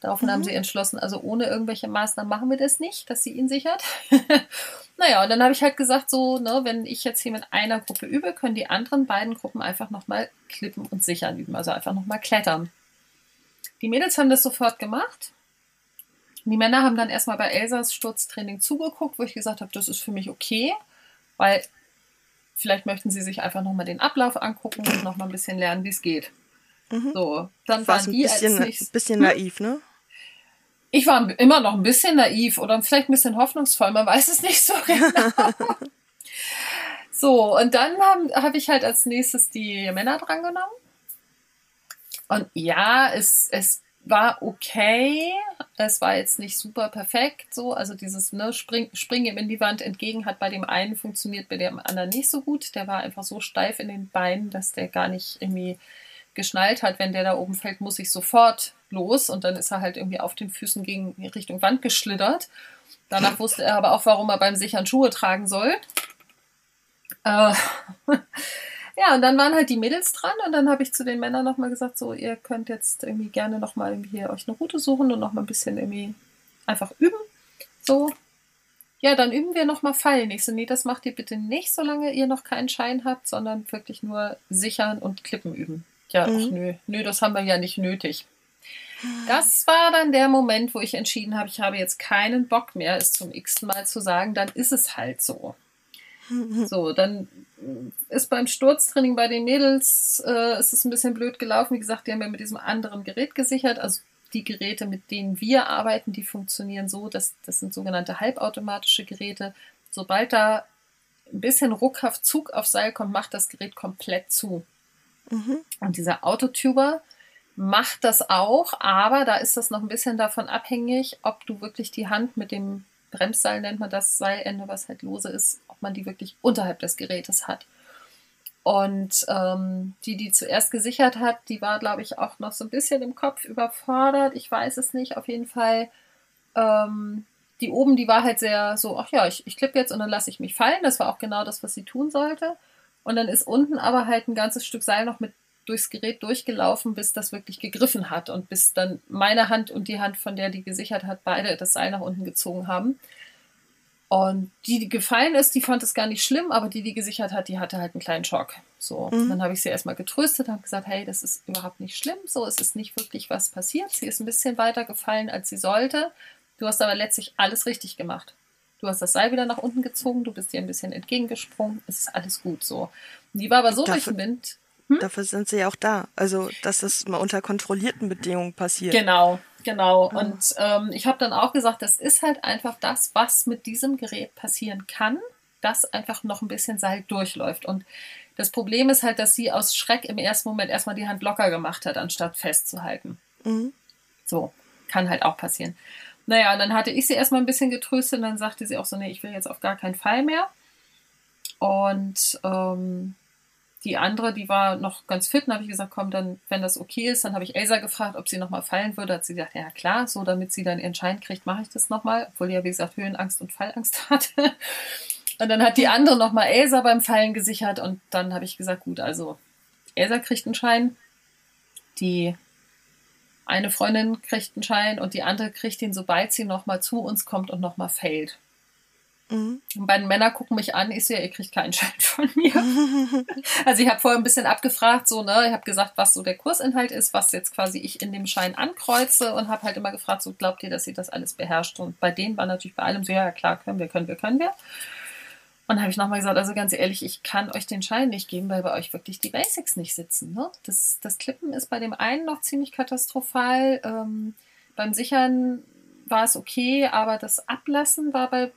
Daraufhin mhm. haben sie entschlossen, also ohne irgendwelche Maßnahmen machen wir das nicht, dass sie ihn sichert. naja, und dann habe ich halt gesagt, so, ne, wenn ich jetzt hier mit einer Gruppe übe, können die anderen beiden Gruppen einfach nochmal klippen und sichern üben, also einfach nochmal klettern. Die Mädels haben das sofort gemacht. Die Männer haben dann erstmal bei Elsas Sturztraining zugeguckt, wo ich gesagt habe, das ist für mich okay, weil vielleicht möchten sie sich einfach nochmal den Ablauf angucken und nochmal ein bisschen lernen, wie es geht. Mhm. So, dann War's waren die ein bisschen, als nächstes, bisschen hm? naiv, ne? Ich war immer noch ein bisschen naiv oder vielleicht ein bisschen hoffnungsvoll, man weiß es nicht so genau. so, und dann habe hab ich halt als nächstes die Männer drangenommen. Und ja, es, es war okay. Es war jetzt nicht super perfekt so. Also dieses ne, Spring, Springen in die Wand entgegen hat bei dem einen funktioniert, bei dem anderen nicht so gut. Der war einfach so steif in den Beinen, dass der gar nicht irgendwie geschnallt hat, wenn der da oben fällt, muss ich sofort los. Und dann ist er halt irgendwie auf den Füßen gegen Richtung Wand geschlittert. Danach wusste er aber auch, warum er beim Sichern Schuhe tragen soll. Äh, ja, und dann waren halt die Mädels dran und dann habe ich zu den Männern nochmal gesagt, so, ihr könnt jetzt irgendwie gerne nochmal hier euch eine Route suchen und nochmal ein bisschen irgendwie einfach üben. So. Ja, dann üben wir nochmal Fallen. Ich so, nee, das macht ihr bitte nicht, solange ihr noch keinen Schein habt, sondern wirklich nur sichern und Klippen üben. Ja, mhm. ach, nö, nö, das haben wir ja nicht nötig. Das war dann der Moment, wo ich entschieden habe, ich habe jetzt keinen Bock mehr, es zum x Mal zu sagen, dann ist es halt so. So, dann ist beim Sturztraining bei den Mädels, äh, ist es ein bisschen blöd gelaufen. Wie gesagt, die haben ja mit diesem anderen Gerät gesichert. Also die Geräte, mit denen wir arbeiten, die funktionieren so, dass das sind sogenannte halbautomatische Geräte. Sobald da ein bisschen ruckhaft Zug auf Seil kommt, macht das Gerät komplett zu. Mhm. Und dieser Autotuber macht das auch, aber da ist das noch ein bisschen davon abhängig, ob du wirklich die Hand mit dem Bremsseil nennt man das Seilende, was halt lose ist, ob man die wirklich unterhalb des Gerätes hat. Und ähm, die, die zuerst gesichert hat, die war, glaube ich, auch noch so ein bisschen im Kopf überfordert. Ich weiß es nicht. Auf jeden Fall, ähm, die oben, die war halt sehr so, ach ja, ich, ich klippe jetzt und dann lasse ich mich fallen. Das war auch genau das, was sie tun sollte. Und dann ist unten aber halt ein ganzes Stück Seil noch mit durchs Gerät durchgelaufen, bis das wirklich gegriffen hat und bis dann meine Hand und die Hand, von der die gesichert hat, beide das Seil nach unten gezogen haben. Und die, die gefallen ist, die fand es gar nicht schlimm, aber die, die gesichert hat, die hatte halt einen kleinen Schock. So, mhm. dann habe ich sie erstmal getröstet, habe gesagt, hey, das ist überhaupt nicht schlimm, so, es ist nicht wirklich was passiert. Sie ist ein bisschen weiter gefallen, als sie sollte. Du hast aber letztlich alles richtig gemacht. Du hast das Seil wieder nach unten gezogen, du bist dir ein bisschen entgegengesprungen, es ist alles gut so. Die war aber so dafür, durch den Wind. Hm? Dafür sind sie ja auch da. Also, dass es mal unter kontrollierten Bedingungen passiert. Genau, genau. Ja. Und ähm, ich habe dann auch gesagt, das ist halt einfach das, was mit diesem Gerät passieren kann, dass einfach noch ein bisschen Seil durchläuft. Und das Problem ist halt, dass sie aus Schreck im ersten Moment erstmal die Hand locker gemacht hat, anstatt festzuhalten. Mhm. So, kann halt auch passieren. Naja, und dann hatte ich sie erstmal ein bisschen getröstet und dann sagte sie auch so, nee, ich will jetzt auf gar keinen Fall mehr. Und ähm, die andere, die war noch ganz fit und habe ich gesagt, komm, dann, wenn das okay ist, dann habe ich Elsa gefragt, ob sie nochmal fallen würde. Hat sie gesagt, ja klar, so damit sie dann ihren Schein kriegt, mache ich das nochmal, obwohl die ja, wie gesagt, Höhenangst und Fallangst hatte. Und dann hat die andere nochmal Elsa beim Fallen gesichert und dann habe ich gesagt, gut, also Elsa kriegt einen Schein, die eine Freundin kriegt einen Schein und die andere kriegt ihn, sobald sie nochmal zu uns kommt und nochmal fällt. Mhm. Und beiden Männer gucken mich an, ich sehe, ihr kriegt keinen Schein von mir. also ich habe vorher ein bisschen abgefragt, so, ne, ich habe gesagt, was so der Kursinhalt ist, was jetzt quasi ich in dem Schein ankreuze und habe halt immer gefragt, so glaubt ihr, dass sie das alles beherrscht? Und bei denen war natürlich bei allem so, ja, klar, können wir, können wir, können wir. Und habe ich nochmal gesagt, also ganz ehrlich, ich kann euch den Schein nicht geben, weil bei euch wirklich die Basics nicht sitzen. Ne? Das, das Klippen ist bei dem einen noch ziemlich katastrophal. Ähm, beim Sichern war es okay, aber das Ablassen war bei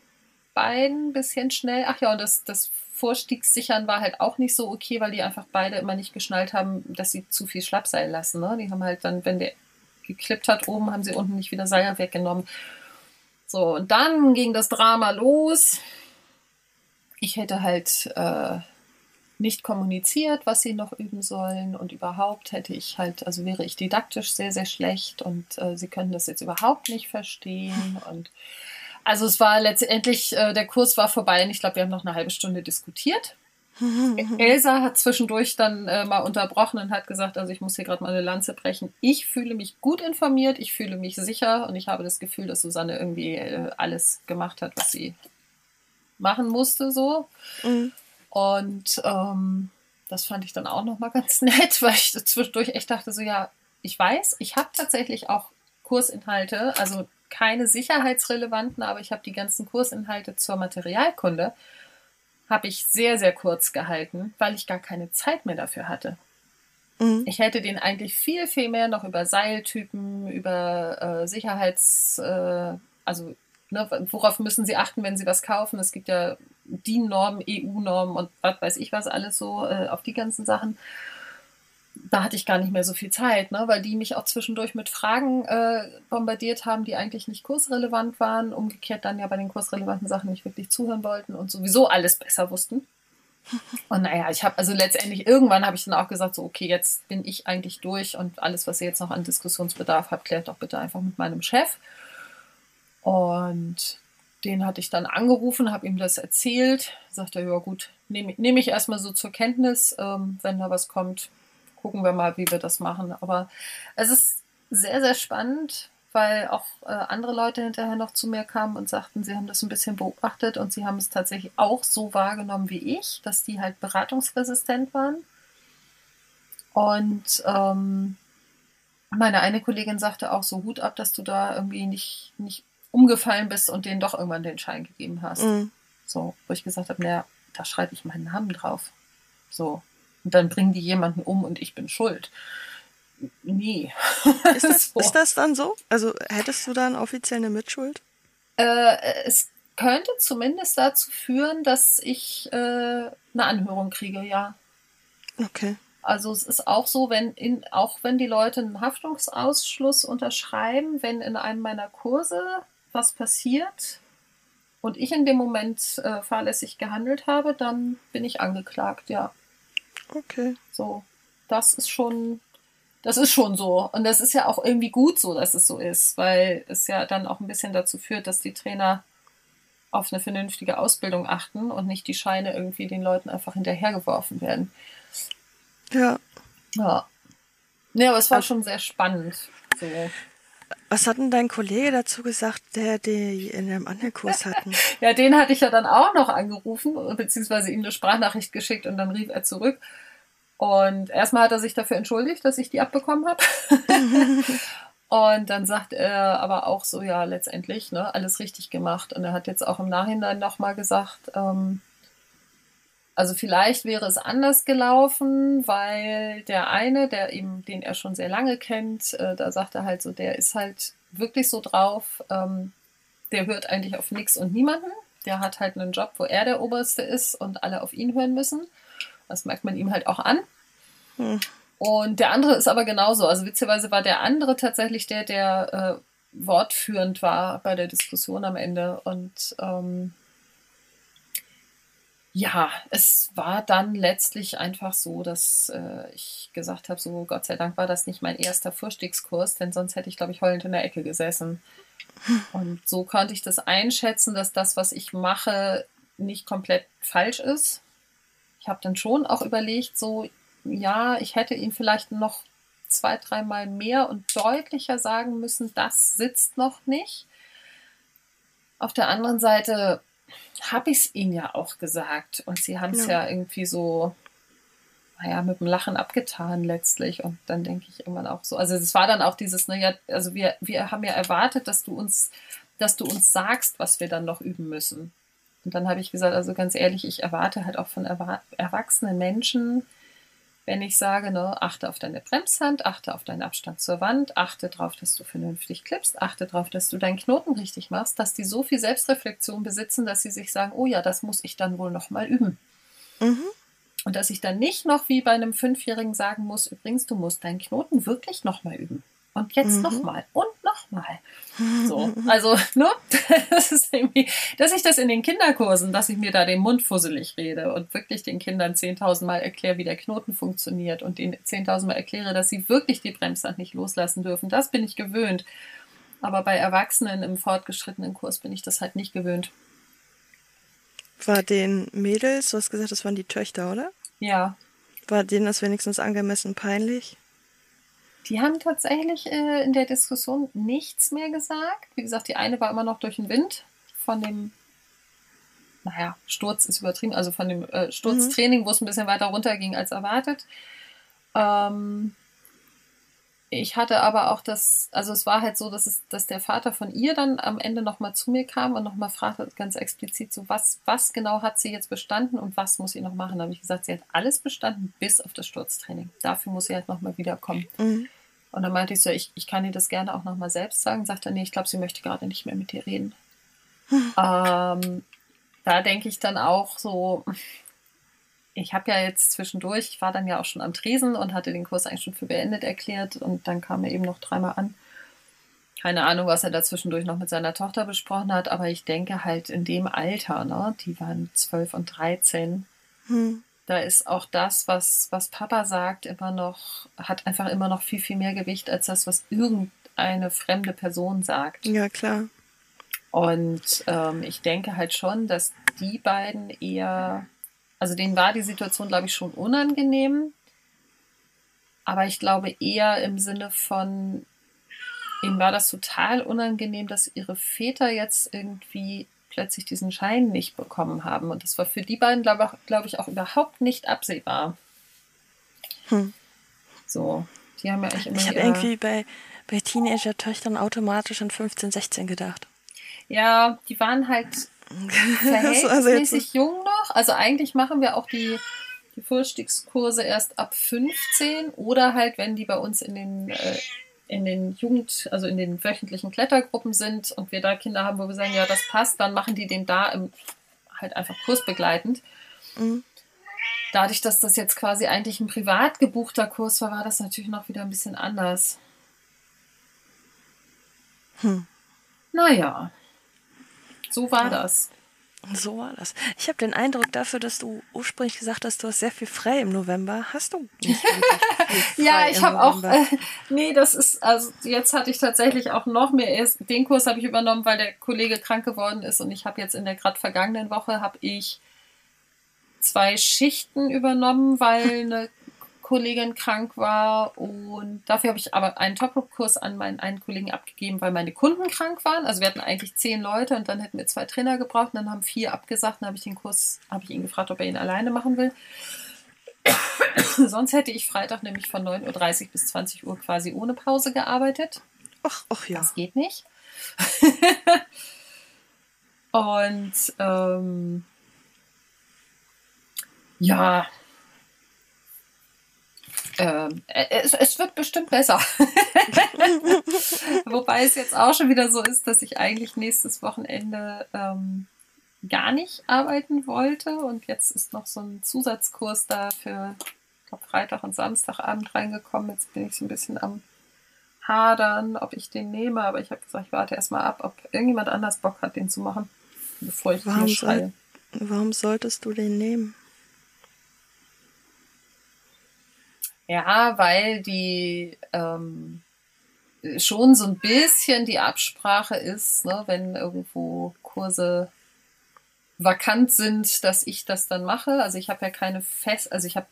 beiden ein bisschen schnell. Ach ja, und das, das Vorstiegssichern war halt auch nicht so okay, weil die einfach beide immer nicht geschnallt haben, dass sie zu viel Schlappseil lassen. Ne? Die haben halt dann, wenn der geklippt hat oben, haben sie unten nicht wieder Seil weggenommen. So, und dann ging das Drama los. Ich hätte halt äh, nicht kommuniziert, was sie noch üben sollen und überhaupt hätte ich halt, also wäre ich didaktisch sehr, sehr schlecht und äh, sie können das jetzt überhaupt nicht verstehen und also es war letztendlich, äh, der Kurs war vorbei und ich glaube, wir haben noch eine halbe Stunde diskutiert. Elsa hat zwischendurch dann äh, mal unterbrochen und hat gesagt, also ich muss hier gerade mal eine Lanze brechen. Ich fühle mich gut informiert, ich fühle mich sicher und ich habe das Gefühl, dass Susanne irgendwie äh, alles gemacht hat, was sie machen musste so. Mhm. Und ähm, das fand ich dann auch noch mal ganz nett, weil ich zwischendurch echt dachte so, ja, ich weiß, ich habe tatsächlich auch Kursinhalte, also keine sicherheitsrelevanten, aber ich habe die ganzen Kursinhalte zur Materialkunde, habe ich sehr, sehr kurz gehalten, weil ich gar keine Zeit mehr dafür hatte. Mhm. Ich hätte den eigentlich viel, viel mehr noch über Seiltypen, über äh, Sicherheits, äh, also ne, worauf müssen Sie achten, wenn Sie was kaufen? Es gibt ja DIN-Normen, EU-Normen und was weiß ich was alles so äh, auf die ganzen Sachen da hatte ich gar nicht mehr so viel Zeit, ne, weil die mich auch zwischendurch mit Fragen äh, bombardiert haben, die eigentlich nicht kursrelevant waren, umgekehrt dann ja bei den kursrelevanten Sachen nicht wirklich zuhören wollten und sowieso alles besser wussten. Und naja, ich habe also letztendlich irgendwann habe ich dann auch gesagt, so okay, jetzt bin ich eigentlich durch und alles, was ihr jetzt noch an Diskussionsbedarf habt, klärt doch bitte einfach mit meinem Chef. Und den hatte ich dann angerufen, habe ihm das erzählt. Sagt er, ja gut, nehme nehm ich erstmal so zur Kenntnis. Ähm, wenn da was kommt, gucken wir mal, wie wir das machen. Aber es ist sehr, sehr spannend, weil auch äh, andere Leute hinterher noch zu mir kamen und sagten, sie haben das ein bisschen beobachtet und sie haben es tatsächlich auch so wahrgenommen wie ich, dass die halt beratungsresistent waren. Und ähm, meine eine Kollegin sagte auch so Hut ab, dass du da irgendwie nicht, nicht umgefallen bist und denen doch irgendwann den Schein gegeben hast. Mhm. So, wo ich gesagt habe, naja, da schreibe ich meinen Namen drauf. So, und dann bringen die jemanden um und ich bin schuld. Nee. Ist das, so. ist das dann so? Also hättest du dann offiziell eine Mitschuld? Äh, es könnte zumindest dazu führen, dass ich äh, eine Anhörung kriege, ja. Okay. Also es ist auch so, wenn in, auch wenn die Leute einen Haftungsausschluss unterschreiben, wenn in einem meiner Kurse was passiert und ich in dem Moment äh, fahrlässig gehandelt habe, dann bin ich angeklagt, ja. Okay. So, das ist schon, das ist schon so. Und das ist ja auch irgendwie gut so, dass es so ist, weil es ja dann auch ein bisschen dazu führt, dass die Trainer auf eine vernünftige Ausbildung achten und nicht die Scheine irgendwie den Leuten einfach hinterhergeworfen werden. Ja. Ja. Ja, aber es war schon sehr spannend. So. Was hat denn dein Kollege dazu gesagt, der die in einem anderen Kurs hatten? ja, den hatte ich ja dann auch noch angerufen, beziehungsweise ihm eine Sprachnachricht geschickt und dann rief er zurück. Und erstmal hat er sich dafür entschuldigt, dass ich die abbekommen habe. und dann sagt er aber auch so, ja, letztendlich, ne, alles richtig gemacht. Und er hat jetzt auch im Nachhinein nochmal gesagt, ähm, also vielleicht wäre es anders gelaufen, weil der eine, der eben, den er schon sehr lange kennt, äh, da sagt er halt so, der ist halt wirklich so drauf, ähm, der hört eigentlich auf nichts und niemanden. Der hat halt einen Job, wo er der Oberste ist und alle auf ihn hören müssen. Das merkt man ihm halt auch an. Hm. Und der andere ist aber genauso. Also witzigerweise war der andere tatsächlich der, der äh, wortführend war bei der Diskussion am Ende. Und ähm, ja, es war dann letztlich einfach so, dass äh, ich gesagt habe, so Gott sei Dank war das nicht mein erster Vorstiegskurs, denn sonst hätte ich, glaube ich, heulend in der Ecke gesessen. Und so konnte ich das einschätzen, dass das, was ich mache, nicht komplett falsch ist. Ich habe dann schon auch überlegt, so, ja, ich hätte ihn vielleicht noch zwei, dreimal mehr und deutlicher sagen müssen, das sitzt noch nicht. Auf der anderen Seite habe ich es ihnen ja auch gesagt. Und sie haben es ja. ja. irgendwie so, naja, mit dem Lachen abgetan letztlich. Und dann denke ich irgendwann auch so. Also es war dann auch dieses, naja, also wir, wir haben ja erwartet, dass du uns, dass du uns sagst, was wir dann noch üben müssen. Und dann habe ich gesagt, also ganz ehrlich, ich erwarte halt auch von erwachsenen Menschen, wenn ich sage, ne, achte auf deine Bremshand, achte auf deinen Abstand zur Wand, achte darauf, dass du vernünftig klippst, achte darauf, dass du deinen Knoten richtig machst, dass die so viel Selbstreflexion besitzen, dass sie sich sagen, oh ja, das muss ich dann wohl noch mal üben. Mhm. Und dass ich dann nicht noch wie bei einem Fünfjährigen sagen muss, übrigens, du musst deinen Knoten wirklich noch mal üben. Und jetzt Mhm. nochmal und nochmal. So, also, ne, das ist irgendwie, dass ich das in den Kinderkursen, dass ich mir da den Mund fusselig rede und wirklich den Kindern 10.000 Mal erkläre, wie der Knoten funktioniert und denen 10.000 Mal erkläre, dass sie wirklich die Bremshand nicht loslassen dürfen. Das bin ich gewöhnt. Aber bei Erwachsenen im fortgeschrittenen Kurs bin ich das halt nicht gewöhnt. War den Mädels, du hast gesagt, das waren die Töchter, oder? Ja, War denen das wenigstens angemessen peinlich? Die haben tatsächlich äh, in der Diskussion nichts mehr gesagt. Wie gesagt, die eine war immer noch durch den Wind von dem, naja, Sturz ist übertrieben, also von dem äh, Sturztraining, wo es ein bisschen weiter runter ging als erwartet. Ähm, ich hatte aber auch das, also es war halt so, dass, es, dass der Vater von ihr dann am Ende nochmal zu mir kam und nochmal fragte ganz explizit so, was, was genau hat sie jetzt bestanden und was muss sie noch machen? Da habe ich gesagt, sie hat alles bestanden, bis auf das Sturztraining. Dafür muss sie halt nochmal wiederkommen. Mhm. Und dann meinte ich so, ich, ich kann ihr das gerne auch nochmal selbst sagen. Sagt er, nee, ich glaube, sie möchte gerade nicht mehr mit dir reden. ähm, da denke ich dann auch so, ich habe ja jetzt zwischendurch, ich war dann ja auch schon am Tresen und hatte den Kurs eigentlich schon für beendet erklärt und dann kam er eben noch dreimal an. Keine Ahnung, was er da zwischendurch noch mit seiner Tochter besprochen hat, aber ich denke halt in dem Alter, ne, die waren 12 und 13, Hm. da ist auch das, was, was Papa sagt, immer noch, hat einfach immer noch viel, viel mehr Gewicht als das, was irgendeine fremde Person sagt. Ja, klar. Und ähm, ich denke halt schon, dass die beiden eher, also denen war die Situation, glaube ich, schon unangenehm. Aber ich glaube eher im Sinne von, ihnen war das total unangenehm, dass ihre Väter jetzt irgendwie plötzlich diesen Schein nicht bekommen haben. Und das war für die beiden, glaube glaub ich, auch überhaupt nicht absehbar. Hm. So, die haben ja eigentlich immer Ich habe irgendwie bei, bei Teenager-Töchtern automatisch an 15, 16 gedacht. Ja, die waren halt Also verhältnismäßig jung noch. Also eigentlich machen wir auch die, die Vorstiegskurse erst ab 15 oder halt, wenn die bei uns in den, äh, in den Jugend, also in den wöchentlichen Klettergruppen sind und wir da Kinder haben, wo wir sagen, ja, das passt, dann machen die den da im, halt einfach kursbegleitend. Mhm. Dadurch, dass das jetzt quasi eigentlich ein privat gebuchter Kurs war, war das natürlich noch wieder ein bisschen anders. Hm. Naja, so war das. So war das. Ich habe den Eindruck dafür, dass du ursprünglich gesagt hast, du hast sehr viel frei im November. Hast du nicht Ja, ich habe auch, äh, nee, das ist, also jetzt hatte ich tatsächlich auch noch mehr. Erst, den Kurs habe ich übernommen, weil der Kollege krank geworden ist und ich habe jetzt in der gerade vergangenen Woche habe ich zwei Schichten übernommen, weil eine Kollegin krank war und dafür habe ich aber einen Top-Kurs an meinen einen Kollegen abgegeben, weil meine Kunden krank waren. Also wir hatten eigentlich zehn Leute und dann hätten wir zwei Trainer gebraucht und dann haben vier abgesagt. Dann habe ich den Kurs, habe ich ihn gefragt, ob er ihn alleine machen will. Sonst hätte ich Freitag nämlich von 9.30 Uhr bis 20 Uhr quasi ohne Pause gearbeitet. Ach, ach ja. Das geht nicht. Und ähm, ja, ähm, es, es wird bestimmt besser. Wobei es jetzt auch schon wieder so ist, dass ich eigentlich nächstes Wochenende ähm, gar nicht arbeiten wollte. Und jetzt ist noch so ein Zusatzkurs da für ich glaub, Freitag und Samstagabend reingekommen. Jetzt bin ich so ein bisschen am hadern, ob ich den nehme. Aber ich habe gesagt, ich warte erstmal ab, ob irgendjemand anders Bock hat, den zu machen, bevor ich Warum schreie. Warum solltest du den nehmen? Ja, weil die ähm, schon so ein bisschen die Absprache ist, ne, wenn irgendwo Kurse vakant sind, dass ich das dann mache. Also ich habe ja keine fest, also ich habe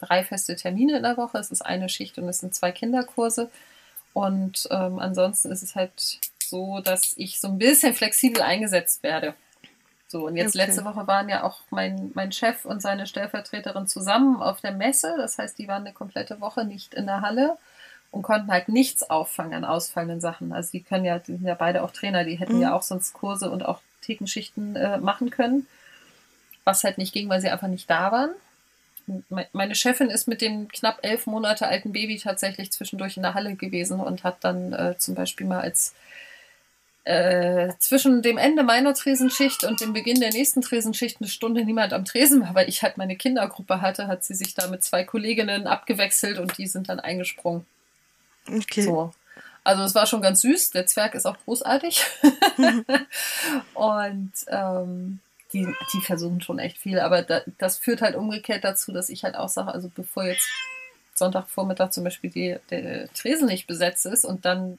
drei feste Termine in der Woche. Es ist eine Schicht und es sind zwei Kinderkurse. Und ähm, ansonsten ist es halt so, dass ich so ein bisschen flexibel eingesetzt werde. So, und jetzt Okay. letzte Woche waren ja auch mein, mein Chef und seine Stellvertreterin zusammen auf der Messe. Das heißt, die waren eine komplette Woche nicht in der Halle und konnten halt nichts auffangen an ausfallenden Sachen. Also die können ja, die sind ja beide auch Trainer, die hätten Mhm. ja auch sonst Kurse und auch Thekenschichten äh, machen können. Was halt nicht ging, weil sie einfach nicht da waren. meine Chefin ist mit dem knapp elf Monate alten Baby tatsächlich zwischendurch in der Halle gewesen und hat dann äh, zum Beispiel mal als äh, zwischen dem Ende meiner Tresenschicht und dem Beginn der nächsten Tresenschicht eine Stunde niemand am Tresen war, weil ich halt meine Kindergruppe hatte, hat sie sich da mit zwei Kolleginnen abgewechselt und die sind dann eingesprungen. Okay. So. Also es war schon ganz süß. Der Zwerg ist auch großartig. und ähm, die, die versuchen schon echt viel. Aber da, das führt halt umgekehrt dazu, dass ich halt auch sage, also bevor jetzt Sonntagvormittag zum Beispiel die, der Tresen nicht besetzt ist und dann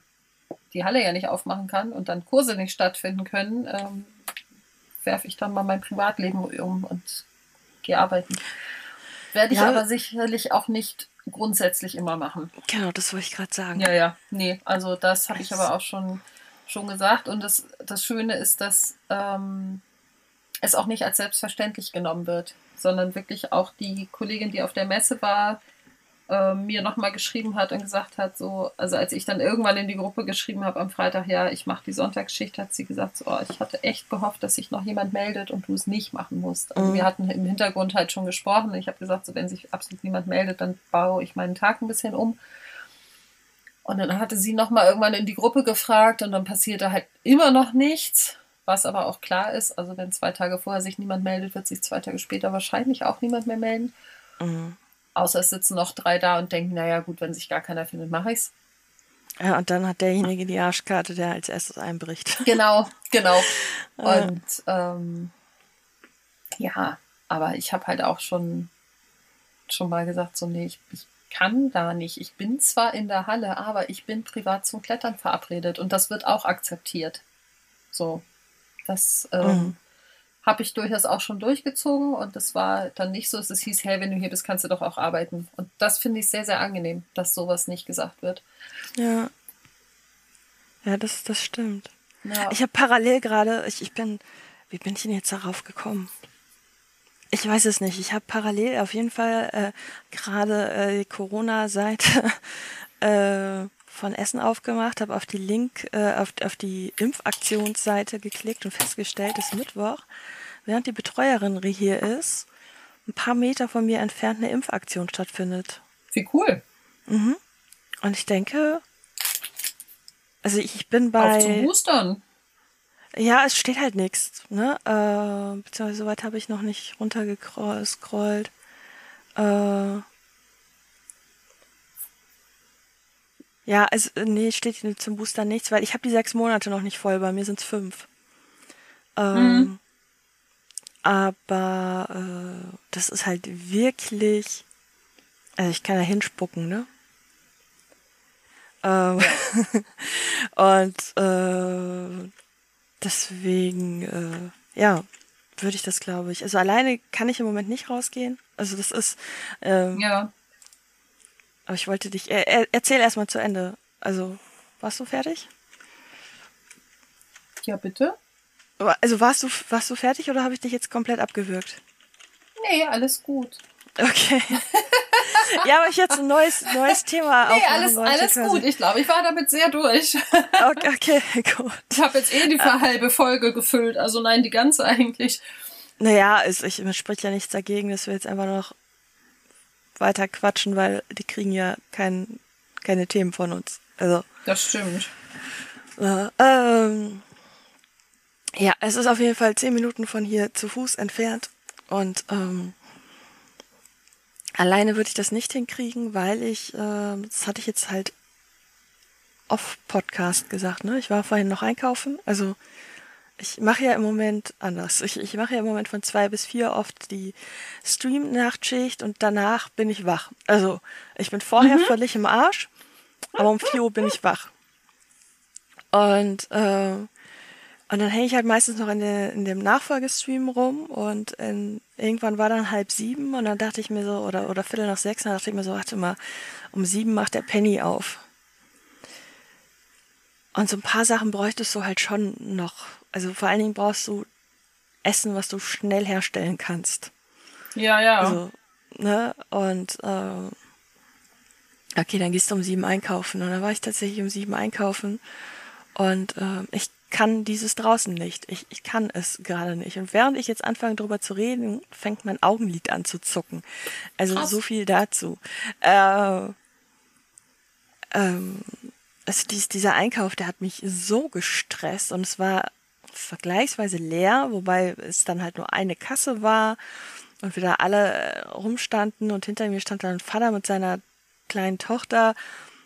die Halle ja nicht aufmachen kann und dann Kurse nicht stattfinden können, ähm, werfe ich dann mal mein Privatleben um und gehe arbeiten. Werde ich ja. aber sicherlich auch nicht grundsätzlich immer machen. Genau, das wollte ich gerade sagen. Ja, ja, nee, also das habe ich aber auch schon, schon gesagt. Und das, das Schöne ist, dass ähm, es auch nicht als selbstverständlich genommen wird, sondern wirklich auch die Kollegin, die auf der Messe war, äh, mir nochmal geschrieben hat und gesagt hat, so, also als ich dann irgendwann in die Gruppe geschrieben habe am Freitag, ja, ich mache die Sonntagsschicht, hat sie gesagt, so, oh, ich hatte echt gehofft, dass sich noch jemand meldet und du es nicht machen musst. Also mhm. wir hatten im Hintergrund halt schon gesprochen ich habe gesagt, so, wenn sich absolut niemand meldet, dann baue ich meinen Tag ein bisschen um. Und dann hatte sie nochmal irgendwann in die Gruppe gefragt und dann passierte halt immer noch nichts. Was aber auch klar ist, also wenn zwei Tage vorher sich niemand meldet, wird sich zwei Tage später wahrscheinlich auch niemand mehr melden. Mhm. Außer es sitzen noch drei da und denken, naja gut, wenn sich gar keiner findet, mache ich's. Ja, und dann hat derjenige die Arschkarte, der als erstes einbricht. Genau, genau. Und ähm, ja, aber ich habe halt auch schon, schon mal gesagt, so, nee, ich, ich kann da nicht. Ich bin zwar in der Halle, aber ich bin privat zum Klettern verabredet und das wird auch akzeptiert. So. Das ähm, mhm. Habe ich durchaus auch schon durchgezogen und das war dann nicht so, dass es hieß, hey, wenn du hier bist, kannst du doch auch arbeiten. Und das finde ich sehr, sehr angenehm, dass sowas nicht gesagt wird. Ja. Ja, das, das stimmt. Ja. Ich habe parallel gerade, ich, ich bin, wie bin ich denn jetzt darauf gekommen? Ich weiß es nicht. Ich habe parallel auf jeden Fall äh, gerade äh, die Corona-Seite äh, von Essen aufgemacht, habe auf die Link, äh, auf, auf die Impfaktionsseite geklickt und festgestellt, dass Mittwoch, während die Betreuerin hier ist, ein paar Meter von mir entfernt eine Impfaktion stattfindet. Wie cool. Mhm. Und ich denke, also ich bin bei. Auf zum Boostern. Ja, es steht halt nichts, ne? Äh, beziehungsweise soweit habe ich noch nicht runtergescrollt. Äh, Ja, also nee, steht hier zum Booster nichts, weil ich habe die sechs Monate noch nicht voll, bei mir sind es fünf. Ähm, mhm. Aber äh, das ist halt wirklich, also ich kann da hinspucken, ne? Ähm, und äh, deswegen, äh, ja, würde ich das, glaube ich. Also alleine kann ich im Moment nicht rausgehen. Also das ist, ähm, ja. Aber ich wollte dich. Er, er, erzähl erstmal zu Ende. Also, warst du fertig? Ja, bitte. Also warst du, warst du fertig oder habe ich dich jetzt komplett abgewürgt? Nee, alles gut. Okay. ja, aber ich jetzt ein neues, neues Thema Nee, alles, alles gut. Ich glaube, ich war damit sehr durch. okay, okay, gut. Ich habe jetzt eh die halbe Folge gefüllt. Also nein, die ganze eigentlich. Naja, es, ich, es spricht ja nichts dagegen, dass wir jetzt einfach noch weiter quatschen, weil die kriegen ja kein, keine Themen von uns. Also. Das stimmt. Äh, ähm, ja, es ist auf jeden Fall zehn Minuten von hier zu Fuß entfernt und ähm, alleine würde ich das nicht hinkriegen, weil ich, äh, das hatte ich jetzt halt off Podcast gesagt, ne? Ich war vorhin noch einkaufen, also ich mache ja im Moment anders. Ich, ich mache ja im Moment von zwei bis vier oft die Stream-Nachtschicht und danach bin ich wach. Also ich bin vorher mhm. völlig im Arsch, aber um vier Uhr bin ich wach. Und, äh, und dann hänge ich halt meistens noch in, der, in dem Nachfolgestream rum und in, irgendwann war dann halb sieben und dann dachte ich mir so, oder, oder Viertel nach sechs, und dann dachte ich mir so, warte mal, um sieben macht der Penny auf. Und so ein paar Sachen bräuchtest du halt schon noch. Also vor allen Dingen brauchst du Essen, was du schnell herstellen kannst. Ja, ja. Also, ne? Und äh, okay, dann gehst du um sieben einkaufen. Und dann war ich tatsächlich um sieben einkaufen. Und äh, ich kann dieses draußen nicht. Ich, ich kann es gerade nicht. Und während ich jetzt anfange, darüber zu reden, fängt mein Augenlid an zu zucken. Also Krass. so viel dazu. Äh, ähm, also dies, dieser Einkauf, der hat mich so gestresst und es war vergleichsweise leer, wobei es dann halt nur eine Kasse war und wieder alle rumstanden und hinter mir stand dann ein Vater mit seiner kleinen Tochter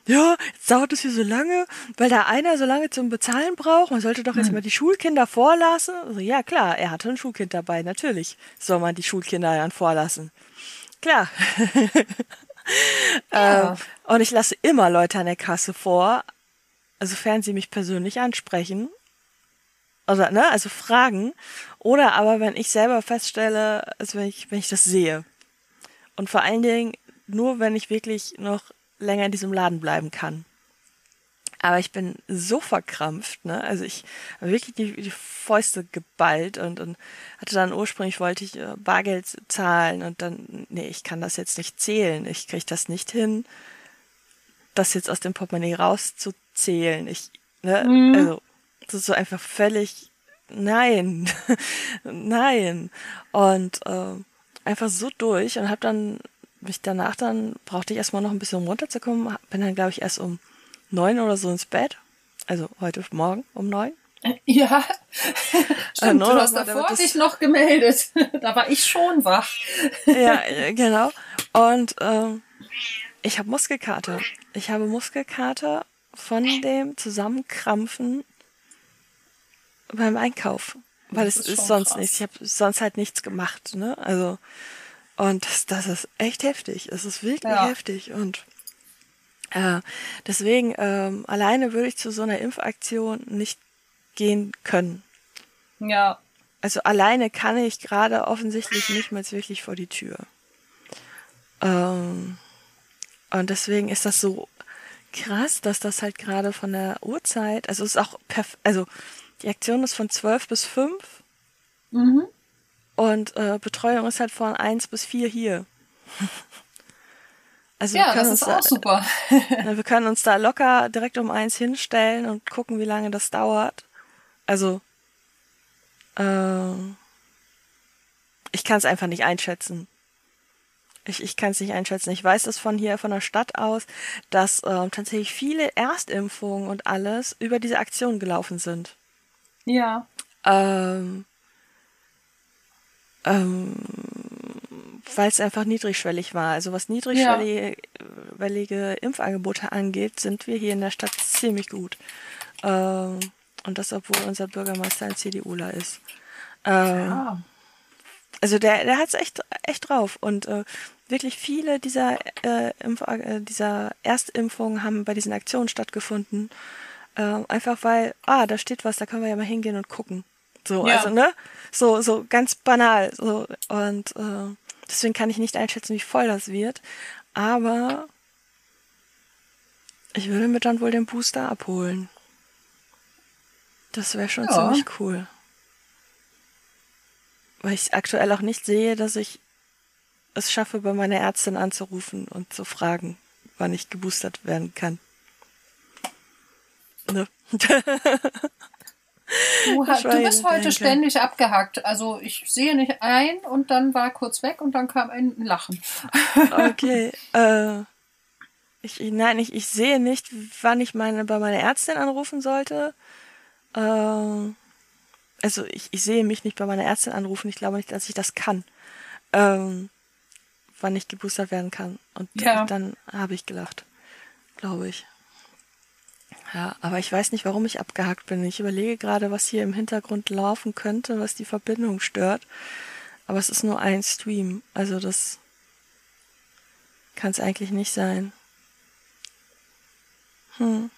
ja, jetzt dauert es hier so lange, weil da einer so lange zum Bezahlen braucht. Man sollte doch jetzt hm. mal die Schulkinder vorlassen. Also, ja, klar, er hatte ein Schulkind dabei. Natürlich soll man die Schulkinder dann vorlassen. Klar. Ja. ähm, und ich lasse immer Leute an der Kasse vor, sofern sie mich persönlich ansprechen. Oder, ne, also fragen. Oder aber wenn ich selber feststelle, also wenn ich, wenn ich das sehe. Und vor allen Dingen nur, wenn ich wirklich noch länger in diesem Laden bleiben kann. Aber ich bin so verkrampft, ne? Also ich habe wirklich die, die Fäuste geballt und, und hatte dann ursprünglich wollte ich äh, Bargeld zahlen und dann, nee, ich kann das jetzt nicht zählen. Ich kriege das nicht hin, das jetzt aus dem Portemonnaie rauszuzählen. Ich, ne, mhm. also, ist so einfach völlig, nein, nein. Und äh, einfach so durch und habe dann mich danach dann, brauchte ich erstmal noch ein bisschen um runterzukommen, bin dann, glaube ich, erst um neun oder so ins Bett. Also heute Morgen um neun. Ja, stimmt, äh, du hast davor dich noch gemeldet. da war ich schon wach. ja, genau. Und ähm, ich habe Muskelkater. Ich habe Muskelkater von dem Zusammenkrampfen beim Einkauf. Weil das es ist, ist sonst krass. nichts. Ich habe sonst halt nichts gemacht. Ne? Also und das, das ist echt heftig. Es ist wirklich ja. heftig. Und äh, deswegen, ähm, alleine würde ich zu so einer Impfaktion nicht gehen können. Ja. Also alleine kann ich gerade offensichtlich nicht mal wirklich vor die Tür. Ähm, und deswegen ist das so krass, dass das halt gerade von der Uhrzeit, also es ist auch perf also die Aktion ist von 12 bis 5. Mhm. Und äh, Betreuung ist halt von eins bis vier hier. Also ja, das ist auch da, super. wir können uns da locker direkt um eins hinstellen und gucken, wie lange das dauert. Also, äh, ich kann es einfach nicht einschätzen. Ich, ich kann es nicht einschätzen. Ich weiß das von hier, von der Stadt aus, dass äh, tatsächlich viele Erstimpfungen und alles über diese Aktion gelaufen sind. Ja. Ähm, ähm, weil es einfach niedrigschwellig war. Also was niedrigschwellige ja. Impfangebote angeht, sind wir hier in der Stadt ziemlich gut. Ähm, und das, obwohl unser Bürgermeister ein CDUler ist. Ähm, ja. Also der, der hat es echt, echt drauf. Und äh, wirklich viele dieser, äh, Impf äh, dieser Erstimpfungen haben bei diesen Aktionen stattgefunden. Äh, einfach weil, ah, da steht was, da können wir ja mal hingehen und gucken. So, ja. also, ne? So, so ganz banal. So, und äh, deswegen kann ich nicht einschätzen, wie voll das wird. Aber ich würde mir dann wohl den Booster abholen. Das wäre schon ja. ziemlich cool. Weil ich aktuell auch nicht sehe, dass ich es schaffe, bei meiner Ärztin anzurufen und zu fragen, wann ich geboostert werden kann. Ne? Du, du bist heute denke. ständig abgehackt. Also ich sehe nicht ein und dann war kurz weg und dann kam ein Lachen. Okay. Äh, ich, nein, ich, ich sehe nicht, wann ich meine, bei meiner Ärztin anrufen sollte. Äh, also ich, ich sehe mich nicht bei meiner Ärztin anrufen. Ich glaube nicht, dass ich das kann. Ähm, wann ich geboostert werden kann. Und ja. dann habe ich gelacht. Glaube ich. Ja, aber ich weiß nicht, warum ich abgehackt bin. Ich überlege gerade, was hier im Hintergrund laufen könnte, was die Verbindung stört. Aber es ist nur ein Stream. Also das kann es eigentlich nicht sein. Hm.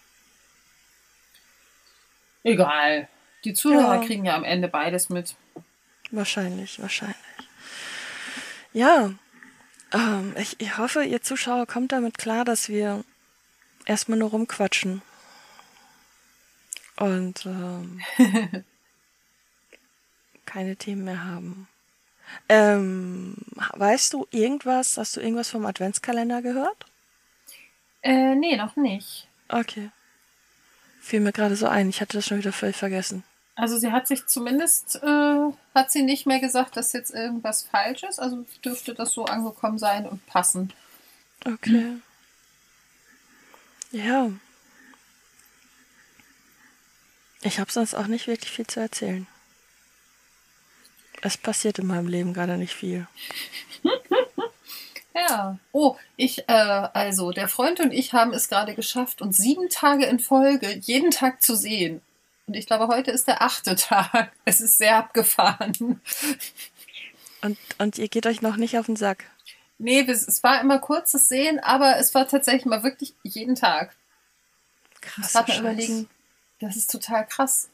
Egal. Die Zuhörer ja. kriegen ja am Ende beides mit. Wahrscheinlich, wahrscheinlich. Ja, ähm, ich, ich hoffe, ihr Zuschauer kommt damit klar, dass wir erstmal nur rumquatschen. Und ähm, keine Themen mehr haben. Ähm, weißt du irgendwas, hast du irgendwas vom Adventskalender gehört? Äh, nee, noch nicht. Okay. Fiel mir gerade so ein. Ich hatte das schon wieder völlig vergessen. Also sie hat sich zumindest, äh, hat sie nicht mehr gesagt, dass jetzt irgendwas falsch ist. Also dürfte das so angekommen sein und passen. Okay. Ja. Ich habe sonst auch nicht wirklich viel zu erzählen. Es passiert in meinem Leben gerade nicht viel. Ja. Oh, ich, äh, also der Freund und ich haben es gerade geschafft, uns sieben Tage in Folge jeden Tag zu sehen. Und ich glaube, heute ist der achte Tag. Es ist sehr abgefahren. Und, und ihr geht euch noch nicht auf den Sack. Nee, es, war immer kurzes Sehen, aber es war tatsächlich mal wirklich jeden Tag. Krass. Ich mal überlegen, das ist total krass.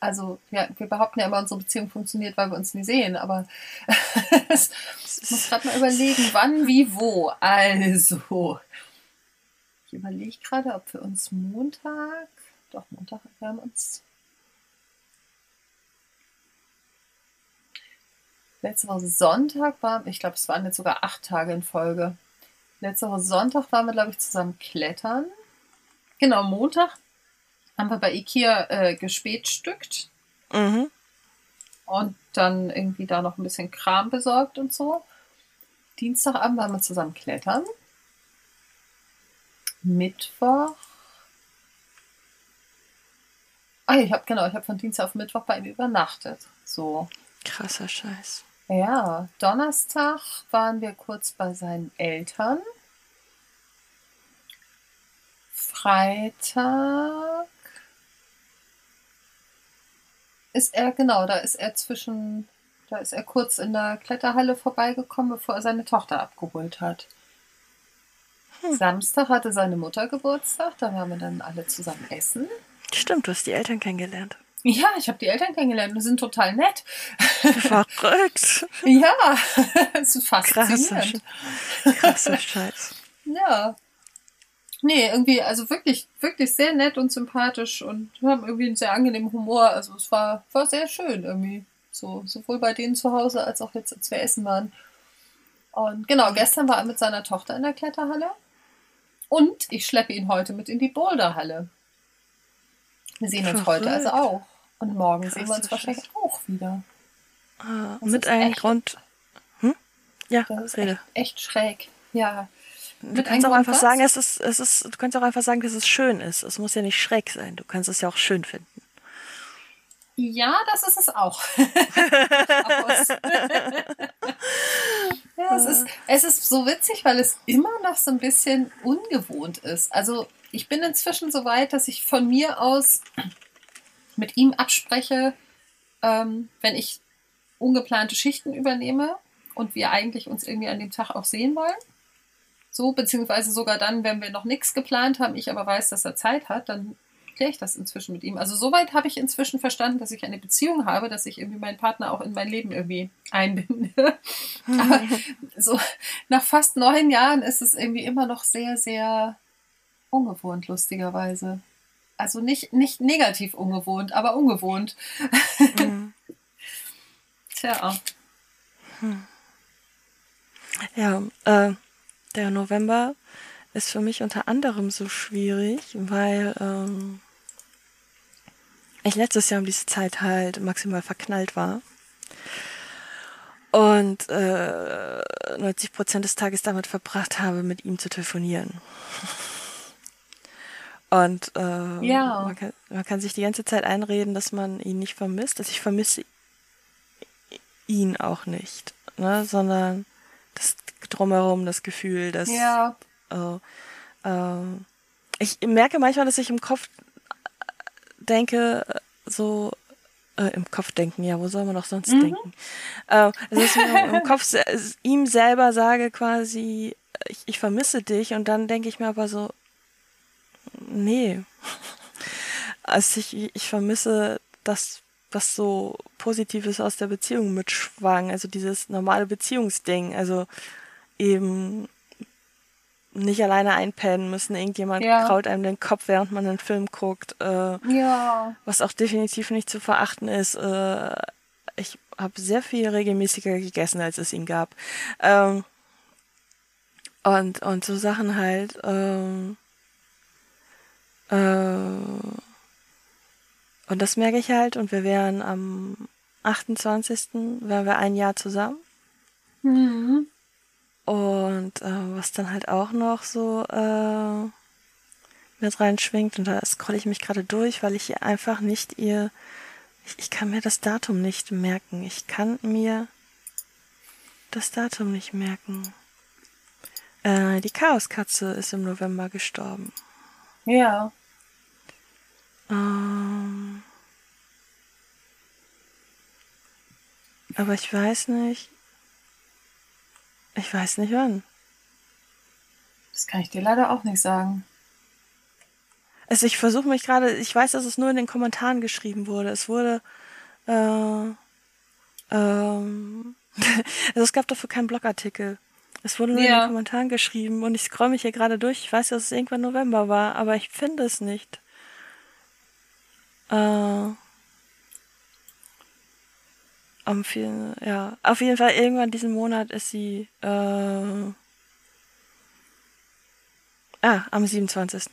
Also, ja, wir behaupten ja immer, unsere Beziehung funktioniert, weil wir uns nie sehen, aber ich muss gerade mal überlegen, wann, wie, wo. Also, ich überlege gerade, ob wir uns Montag, doch Montag, wir haben uns letzte Woche Sonntag war, ich glaube, es waren jetzt sogar acht Tage in Folge. Letzte Woche Sonntag waren wir, glaube ich, zusammen klettern. Genau, Montag haben wir bei Ikea äh, gespätstückt Mhm. und dann irgendwie da noch ein bisschen Kram besorgt und so. Dienstagabend waren wir zusammen klettern. Mittwoch. Ah, ich habe genau, ich habe von Dienstag auf Mittwoch bei ihm übernachtet. So. Krasser Scheiß. Ja, Donnerstag waren wir kurz bei seinen Eltern. Freitag ist er, genau, da ist er zwischen, da ist er kurz in der Kletterhalle vorbeigekommen, bevor er seine Tochter abgeholt hat. Hm. Samstag hatte seine Mutter Geburtstag, da waren wir dann alle zusammen essen. Stimmt, du hast die Eltern kennengelernt. Ja, ich habe die Eltern kennengelernt, die sind total nett. Verrückt. Ja, das ist Krasser, faszinierend. Sch- krasser Scheiß. Ja. Nee, irgendwie, also wirklich, wirklich sehr nett und sympathisch und haben irgendwie einen sehr angenehmen Humor. Also es war, war sehr schön irgendwie. So, sowohl bei denen zu Hause als auch jetzt, als wir essen waren. Und genau, gestern war er mit seiner Tochter in der Kletterhalle. Und ich schleppe ihn heute mit in die Boulderhalle. Wir sehen uns heute also auch. Und morgen sehen wir uns wahrscheinlich auch wieder. Ah, mit einem Grund. Hm? Ja, Das ist echt, echt schräg. Ja. Du kannst auch einfach Grund sagen, was? es ist, es ist, du kannst auch einfach sagen, dass es schön ist. Es muss ja nicht schräg sein. Du kannst es ja auch schön finden. Ja, das ist es auch. Ja, es ist, es ist so witzig, weil es immer noch so ein bisschen ungewohnt ist. Also ich bin inzwischen so weit, dass ich von mir aus mit ihm abspreche, ähm, wenn ich ungeplante Schichten übernehme und wir eigentlich uns irgendwie an dem Tag auch sehen wollen. So, beziehungsweise sogar dann, wenn wir noch nichts geplant haben, ich aber weiß, dass er Zeit hat, dann kläre ich das inzwischen mit ihm. Also soweit habe ich inzwischen verstanden, dass ich eine Beziehung habe, dass ich irgendwie meinen Partner auch in mein Leben irgendwie einbinde. Aber so nach fast neun Jahren ist es irgendwie immer noch sehr, sehr ungewohnt, lustigerweise. Also nicht, nicht negativ ungewohnt, aber ungewohnt. Mhm. Tja. Ja, äh, der November ist für mich unter anderem so schwierig, weil ähm, ich letztes Jahr um diese Zeit halt maximal verknallt war. Und äh, 90 Prozent des Tages damit verbracht habe, mit ihm zu telefonieren. Und äh, Ja. man, kann, man kann sich die ganze Zeit einreden, dass man ihn nicht vermisst, dass ich vermisse ihn auch nicht, ne? sondern das drumherum, das Gefühl, dass Ja. äh, ähm, ich merke manchmal, dass ich im Kopf denke, äh, so äh, im Kopf denken, ja, wo soll man noch sonst denken? Äh, also dass ich im Kopf se ihm selber sage quasi, ich, ich vermisse dich und dann denke ich mir aber so, nee. Also ich, ich vermisse das, was so Positives aus der Beziehung mitschwang, also dieses normale Beziehungsding, also eben nicht alleine einpennen müssen, irgendjemand Ja. kraut einem den Kopf, während man einen Film guckt, äh, Ja. was auch definitiv nicht zu verachten ist. Äh, ich habe sehr viel regelmäßiger gegessen, als es ihn gab. Ähm, und, und so Sachen halt. Ähm, äh, Und das merke ich halt. Und wir wären am 28. wären wir ein Jahr zusammen. Mhm. Und äh, was dann halt auch noch so äh, mit reinschwingt, und da scrolle ich mich gerade durch, weil ich hier einfach nicht ihr. Ich, ich kann mir das Datum nicht merken. Ich kann mir das Datum nicht merken. Äh, die Chaoskatze ist im November gestorben. Ja. Ähm, aber ich weiß nicht. Ich weiß nicht wann. Das kann ich dir leider auch nicht sagen. Also ich versuche mich gerade, ich weiß, dass es nur in den Kommentaren geschrieben wurde. Es wurde, äh, ähm, also es gab dafür keinen Blogartikel. Es wurde nur in Ja. den Kommentaren geschrieben und ich scroll mich hier gerade durch. Ich weiß, dass es irgendwann November war, aber ich finde es nicht. Äh, am vielen, ja, auf jeden Fall irgendwann diesen Monat ist sie, äh, ah, am 27.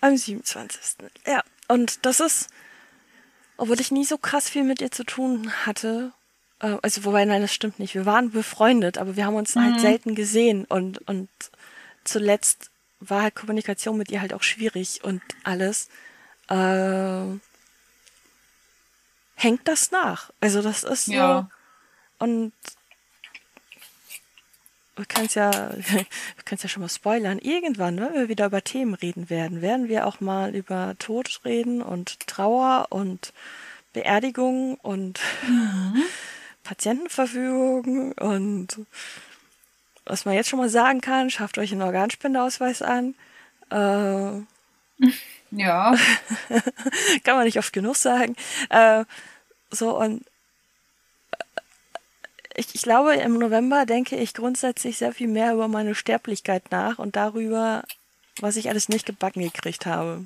Am 27. Ja, und das ist, obwohl ich nie so krass viel mit ihr zu tun hatte, äh, also wobei, nein, das stimmt nicht. Wir waren befreundet, aber wir haben uns halt selten gesehen und, und zuletzt war halt Kommunikation mit ihr halt auch schwierig und alles. Äh, hängt das nach. Also das ist so. Ja. Und wir können es ja, wir können ja schon mal spoilern. Irgendwann, wenn wir wieder über Themen reden werden, werden wir auch mal über Tod reden und Trauer und Beerdigung und Patientenverfügung und was man jetzt schon mal sagen kann, schafft euch einen Organspendeausweis an. Äh, Ja. kann man nicht oft genug sagen. Äh, so und äh, ich, ich glaube, im November denke ich grundsätzlich sehr viel mehr über meine Sterblichkeit nach und darüber, was ich alles nicht gebacken gekriegt habe.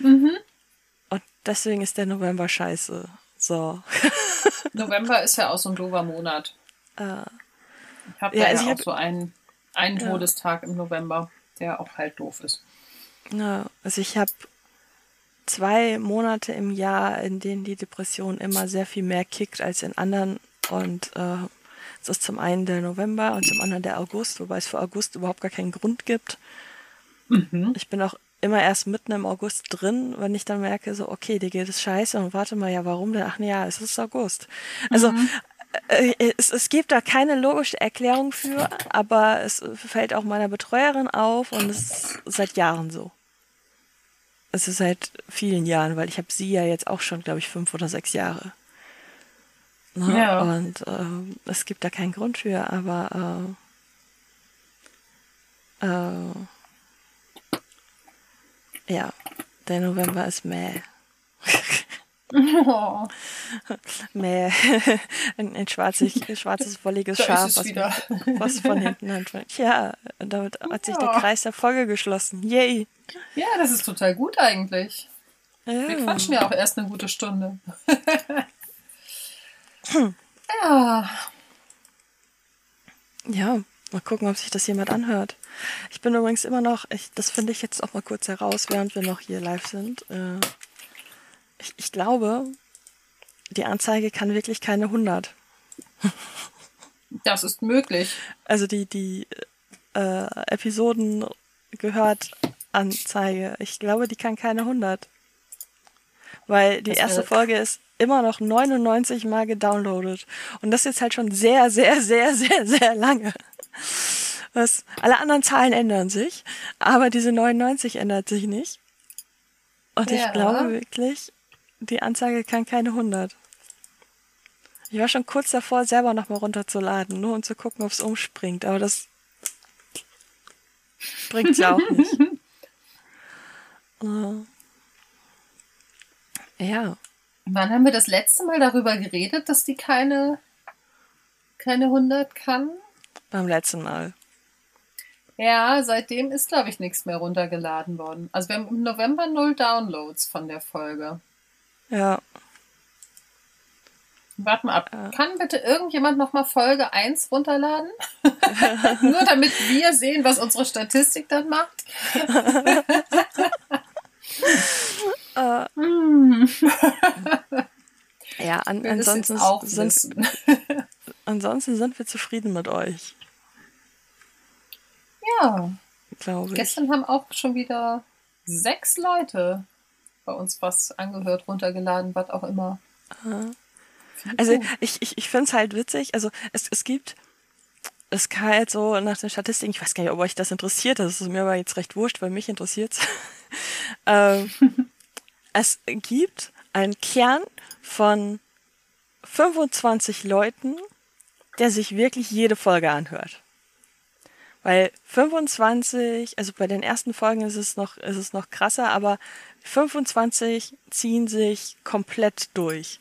Und deswegen ist der November scheiße. So. November ist ja auch so ein doofer Monat. Äh, Ich habe Ja, ja, also ich auch hab- so einen, einen Ja. Todestag im November, der auch halt doof ist. Ja, also ich habe zwei Monate im Jahr, in denen die Depression immer sehr viel mehr kickt als in anderen. Und äh, es ist zum einen der November und zum anderen der August, wobei es für August überhaupt gar keinen Grund gibt. Ich bin auch immer erst mitten im August drin, wenn ich dann merke, so, okay, dir geht es scheiße und warte mal, ja, warum denn? Ach nee, ja, es ist August. Also äh, es, es gibt da keine logische Erklärung für, aber es fällt auch meiner Betreuerin auf und es ist seit Jahren so. Es ist seit vielen Jahren, weil ich habe sie ja jetzt auch schon, glaube ich, fünf oder sechs Jahre. Ne? Ja. Und ähm, es gibt da keinen Grund für, aber äh, äh, ja, der November ist mäh. Oh, Mäh. ein, ein schwarzig, schwarzes, wolliges Da Schaf, was, was von hinten anfängt. Ja, damit hat sich der. Kreis der Folge geschlossen. Yay! ja, das ist total gut eigentlich. Wir Ja. quatschen ja auch erst eine gute Stunde. ja, Ja, mal gucken, ob sich das jemand anhört. Ich bin übrigens immer noch, ich, das finde ich jetzt auch mal kurz heraus, während wir noch hier live sind. Äh, ich, ich glaube, die Anzeige kann wirklich keine 100. das ist möglich. Also die, die äh, Episoden gehört Anzeige. Ich glaube, die kann keine 100. Weil die Das erste wäre- Folge ist immer noch 99 Mal gedownloadet. Und das jetzt halt schon sehr, sehr, sehr, sehr, sehr lange. Was, alle anderen Zahlen ändern sich, aber diese 99 ändert sich nicht. Und Ja. ich glaube wirklich, die Anzeige kann keine 100. Ich war schon kurz davor, selber nochmal runterzuladen, nur um zu gucken, ob es umspringt, aber das bringt's ja auch nicht. Äh, ja, Wann haben wir das letzte Mal darüber geredet, dass die keine, keine 100 kann? beim letzten Mal. Ja, seitdem ist, glaube ich, nichts mehr runtergeladen worden. Also wir haben im November null Downloads von der Folge. Ja, Warte mal ab. Ja. Kann bitte irgendjemand nochmal Folge 1 runterladen? Nur damit wir sehen, was unsere Statistik dann macht. äh, ja, an, ansonsten, sind, ansonsten sind wir zufrieden mit euch, Ja, glaube ich. gestern haben auch schon wieder sechs Leute bei uns was angehört, runtergeladen, was auch immer. Ich Also ich, ich, ich finde es halt witzig. Also es, es gibt, es kann halt so nach den Statistiken, ich weiß gar nicht, ob euch das interessiert, das ist mir aber jetzt recht wurscht, weil mich interessiert's. ähm, es gibt einen Kern von 25 Leuten, der sich wirklich jede Folge anhört. Weil 25, also bei den ersten Folgen ist es noch, ist es noch krasser, aber 25 ziehen sich komplett durch.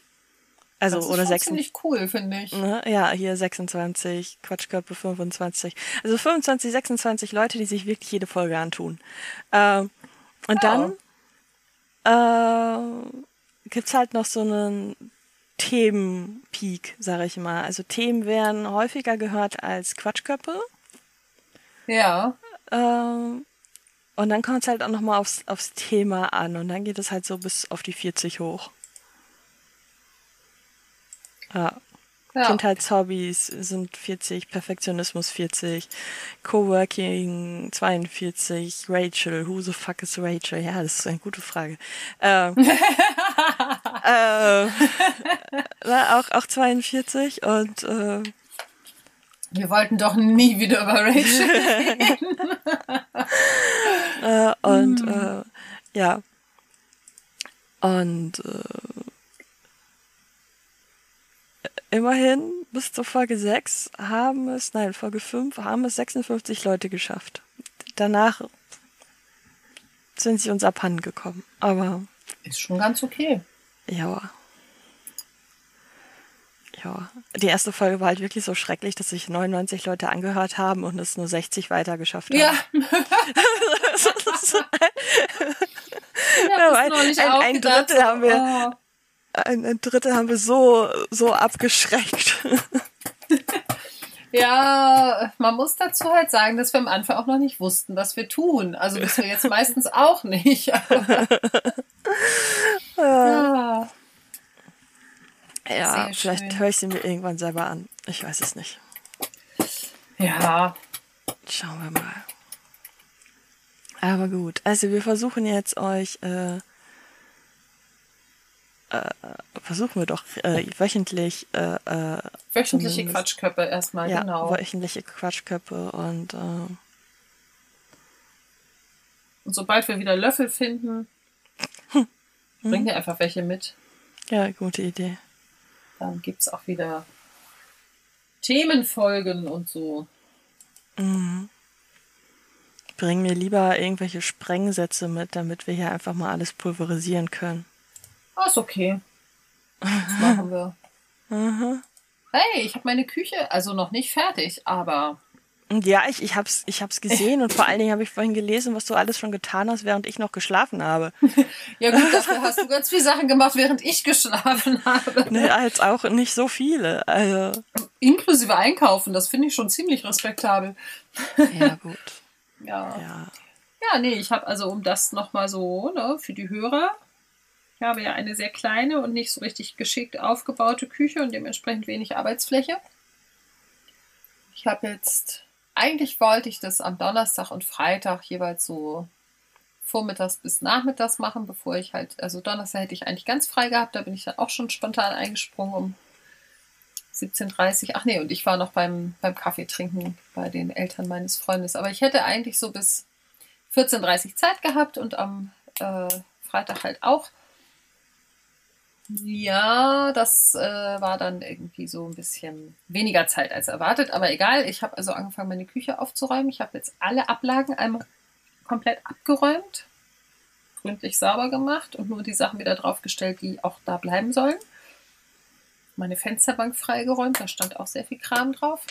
Also, das ist oder schon 26. ziemlich cool, finde ich. Ne? Ja, hier 26, Quatschkörper 25. Also 25, 26 Leute, die sich wirklich jede Folge antun. Ähm, und Ja. dann äh, gibt's halt noch so einen Themenpeak, sag ich mal. Also Themen werden häufiger gehört als Quatschköpfe. Ja, Ähm, und dann kommt es halt auch nochmal aufs, aufs Thema an. Und dann geht es halt so bis auf die 40 hoch. Ja. ja. Kindheitshobbys sind 40, Perfektionismus 40, Coworking 42, Rachel, who the fuck is Rachel? Ja, das ist eine gute Frage. Ähm, äh, auch, auch 42 und äh, Wir wollten doch nie wieder über Rachel. äh, und äh, ja. Und äh, immerhin bis zur Folge 6 haben es, nein, Folge 5 haben es 56 Leute geschafft. Danach sind sie uns abhanden gekommen. Aber Ist schon ganz okay. ja. Ja. Die erste Folge war halt wirklich so schrecklich, dass sich 99 Leute angehört haben und es nur 60 weiter geschafft haben. Ja, Ja, ein- ein- ein. Drittel haben wir- Oh. ein, ein Drittel haben wir so, so abgeschreckt. Ja, man muss dazu halt sagen, dass wir am Anfang auch noch nicht wussten, was wir tun. Also wissen wir jetzt meistens auch nicht. Aber, ja. Ja, Sehr vielleicht höre ich sie mir irgendwann selber an. Ich weiß es nicht. ja, Schauen wir mal. Aber gut, also wir versuchen jetzt euch, äh, äh, versuchen wir doch äh, wöchentlich, äh, äh, wöchentliche Quatschköpfe erstmal, ja, genau. wöchentliche Quatschköpfe und äh, Und sobald wir wieder Löffel finden, Hm. bring dir einfach welche mit. ja, gute Idee. Dann gibt es auch wieder Themenfolgen und so. Bring mir lieber irgendwelche Sprengsätze mit, damit wir hier einfach mal alles pulverisieren können. Ah, ist okay. Das machen wir. Hey, ich habe meine Küche, also noch nicht fertig, aber ja, ich, ich hab's, ich hab's gesehen und vor allen Dingen habe ich vorhin gelesen, was du alles schon getan hast, während ich noch geschlafen habe. ja gut, dafür hast du ganz viele Sachen gemacht, während ich geschlafen habe. Ne, als auch nicht so viele. Also, Inklusive Einkaufen, das finde ich schon ziemlich respektabel. ja, gut. Ja. Ja. Ja, nee, ich habe also, um das nochmal so, ne, für die Hörer, ich habe ja eine sehr kleine und nicht so richtig geschickt aufgebaute Küche und dementsprechend wenig Arbeitsfläche. Ich habe jetzt, eigentlich wollte ich das am Donnerstag und Freitag jeweils so vormittags bis nachmittags machen, bevor ich halt, also Donnerstag hätte ich eigentlich ganz frei gehabt, da bin ich dann auch schon spontan eingesprungen um 17.30 Ach nee, und ich war noch beim, beim Kaffee trinken bei den Eltern meines Freundes. Aber ich hätte eigentlich so bis 14.30 Zeit gehabt und am äh, Freitag halt auch. Ja, das äh, war dann irgendwie so ein bisschen weniger Zeit als erwartet, aber egal. Ich habe also angefangen, meine Küche aufzuräumen. Ich habe jetzt alle Ablagen einmal komplett abgeräumt, gründlich sauber gemacht und nur die Sachen wieder draufgestellt, die auch da bleiben sollen. Meine Fensterbank freigeräumt, da stand auch sehr viel Kram drauf.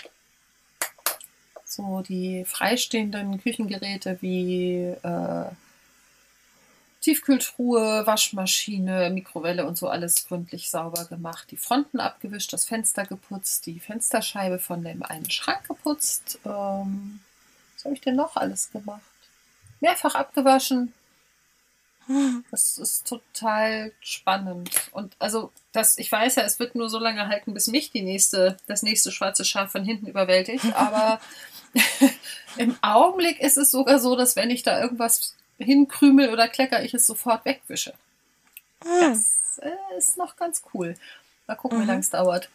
So die freistehenden Küchengeräte wie äh, Tiefkühltruhe, Waschmaschine, Mikrowelle und so alles gründlich sauber gemacht. Die Fronten abgewischt, das Fenster geputzt, die Fensterscheibe von dem einen Schrank geputzt. Ähm, was habe ich denn noch alles gemacht? Mehrfach abgewaschen. Das ist total spannend. Und also, das, ich weiß ja, es wird nur so lange halten, bis mich die nächste, das nächste schwarze Schaf von hinten überwältigt. Aber im Augenblick ist es sogar so, dass wenn ich da irgendwas hinkrümel oder klecker, ich es sofort wegwische. Das äh, ist noch ganz cool. Mal gucken, wie Mhm. lange es dauert.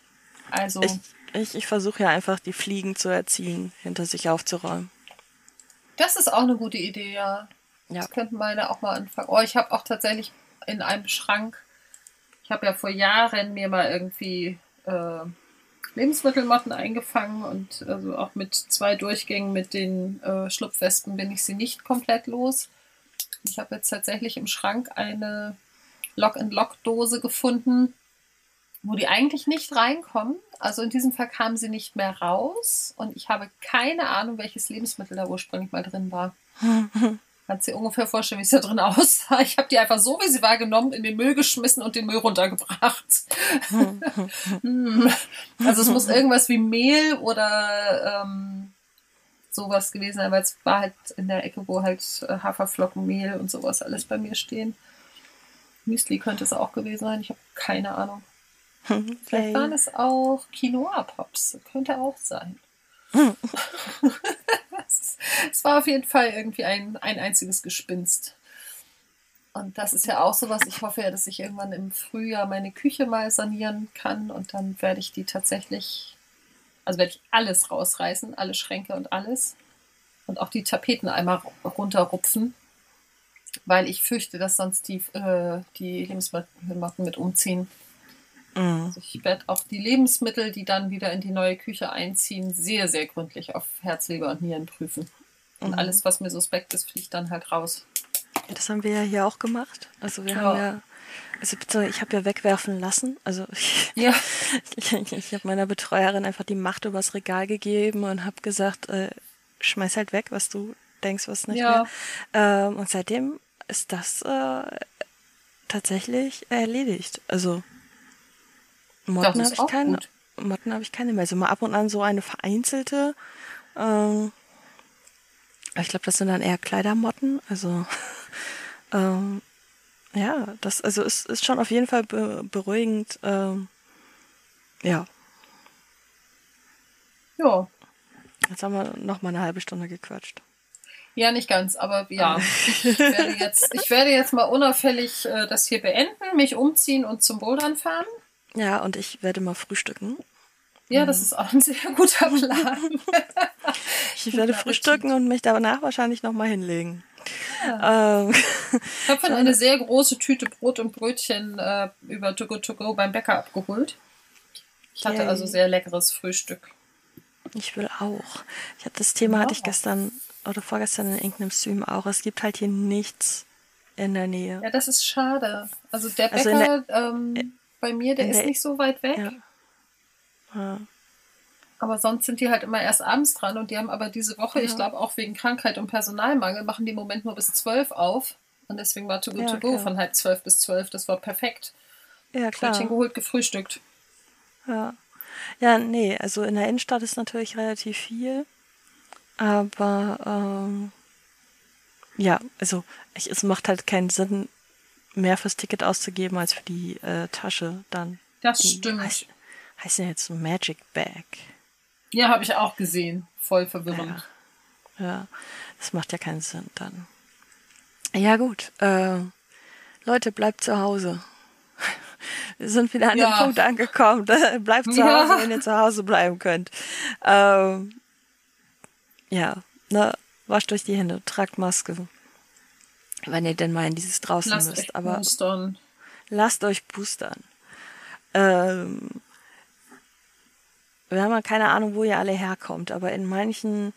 Also, Ich, ich, ich versuche ja einfach, die Fliegen zu erziehen, hinter sich aufzuräumen. das ist auch eine gute Idee, ja. Ja. Das könnten meine auch mal anfangen. Oh, ich habe auch tatsächlich in einem Schrank, ich habe ja vor Jahren mir mal irgendwie äh, Lebensmittelmotten eingefangen und also auch mit zwei Durchgängen mit den äh, Schlupfwespen bin ich sie nicht komplett los. Ich habe jetzt tatsächlich im Schrank eine Lock-and-Lock-Dose gefunden, wo die eigentlich nicht reinkommen. Also in diesem Fall kamen sie nicht mehr raus und ich habe keine Ahnung, welches Lebensmittel da ursprünglich mal drin war. Kannst dir ungefähr vorstellen, wie es da drin aussah. Ich habe die einfach so, wie sie war, genommen, in den Müll geschmissen und den Müll runtergebracht. Hm. also es muss irgendwas wie Mehl oder ähm, sowas gewesen weil es war halt in der Ecke, wo halt äh, Haferflocken, Mehl und sowas alles bei mir stehen. Müsli könnte es auch gewesen sein. Ich habe keine Ahnung. Vielleicht waren es auch Quinoa-Pops. Könnte auch sein. es, es war auf jeden Fall irgendwie ein, ein einziges Gespinst. Und das ist ja auch sowas. Ich hoffe ja, dass ich irgendwann im Frühjahr meine Küche mal sanieren kann und dann werde ich die tatsächlich, also werde ich alles rausreißen, alle Schränke und alles. Und auch die Tapeten einmal runterrupfen, weil ich fürchte, dass sonst die, äh, die Lebensmittelmotten mit umziehen. Mhm. Also ich werde auch die Lebensmittel, die dann wieder in die neue Küche einziehen, sehr, sehr gründlich auf Herz, Leber und Nieren prüfen. Und Mhm. alles, was mir suspekt ist, fliegt dann halt raus. Das haben wir ja hier auch gemacht. Also wir Ja. haben ja, also ich habe ja wegwerfen lassen. Also ich, Ja. ich, ich habe meiner Betreuerin einfach die Macht übers Regal gegeben und habe gesagt, äh, schmeiß halt weg, was du denkst, was nicht Ja. mehr. Ähm, und seitdem ist das äh, tatsächlich erledigt. Also Motten habe ich keine. gut. Motten habe ich keine mehr. Also mal ab und an so eine vereinzelte. Ähm, ich glaube, das sind dann eher Kleidermotten. Also ähm, ja, das also ist, ist schon auf jeden Fall be beruhigend. Ähm, ja, Ja. jetzt haben wir noch mal eine halbe Stunde gequatscht. Ja, nicht ganz, aber ja. Ich werde jetzt, ich werde jetzt mal unauffällig äh, das hier beenden, mich umziehen und zum Bouldern fahren. Ja, und ich werde mal frühstücken. Ja, das ist auch ein sehr guter Plan. Ich werde frühstücken und mich danach wahrscheinlich noch mal hinlegen. Ähm, Ich habe von eine sehr große Tüte Brot und Brötchen äh, über To Go To Go beim Bäcker abgeholt. Ich hatte Yay. also sehr leckeres Frühstück. Ich will auch. Ich habe das Thema hatte ich Ja. gestern oder vorgestern in irgendeinem Stream auch. Es gibt halt hier nichts in der Nähe. Ja, das ist schade. Also der Also Bäcker ähm, bei mir, der ist der- nicht so weit weg. Ja. Ja. Aber sonst sind die halt immer erst abends dran und die haben aber diese Woche, ich Ja. glaube auch wegen Krankheit und Personalmangel, machen die im Moment nur bis zwölf auf. Und deswegen war To Go Ja, To Go klar. von halb zwölf bis zwölf. Das war perfekt. Ja, Brötchen klar. geholt, gefrühstückt. Ja. ja, nee, also in der Innenstadt ist natürlich relativ viel. Aber ähm, ja, also ich, es macht halt keinen Sinn, mehr fürs Ticket auszugeben als für die äh, Tasche dann. Das Die stimmt. Heißt, heißt ja jetzt Magic Bag. Ja, habe ich auch gesehen. Voll verwirrend. Ja, das macht ja keinen Sinn dann. Ja, gut. Äh, Leute, bleibt zu Hause. Wir sind wieder an Ja. dem Punkt angekommen. bleibt zu Ja. Hause, wenn ihr zu Hause bleiben könnt. Ähm, ja, ne, wascht euch die Hände, tragt Maske. Wenn ihr denn mal in dieses draußen Lasst müsst. euch Aber boostern. lasst euch boostern. Ähm, wir haben ja keine Ahnung, wo ihr alle herkommt, aber in manchen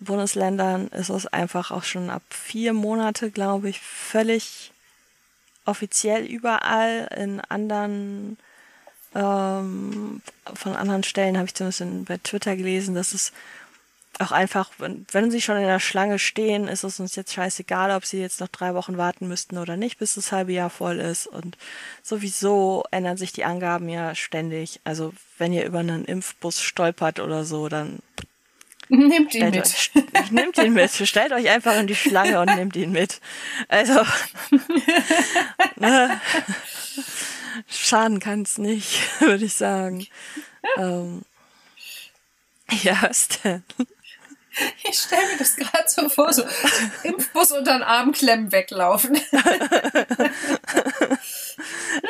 Bundesländern ist es einfach auch schon ab vier Monate, glaube ich, völlig offiziell überall. In anderen, ähm, von anderen Stellen habe ich zumindest in, bei Twitter gelesen, dass es auch einfach, wenn, wenn sie schon in der Schlange stehen, ist es uns jetzt scheißegal, ob sie jetzt noch drei Wochen warten müssten oder nicht, bis das halbe Jahr voll ist. Und sowieso ändern sich die Angaben ja ständig. Also wenn ihr über einen Impfbus stolpert oder so, dann Nehmt ihn mit. euch, nehmt ihn mit. Stellt euch einfach in die Schlange und nehmt ihn mit. Also ne? Schaden kann es nicht, würde ich sagen. ähm, ja, was denn? Ich stelle mir das gerade so vor, so Impfbus unter den Arm klemmen, weglaufen.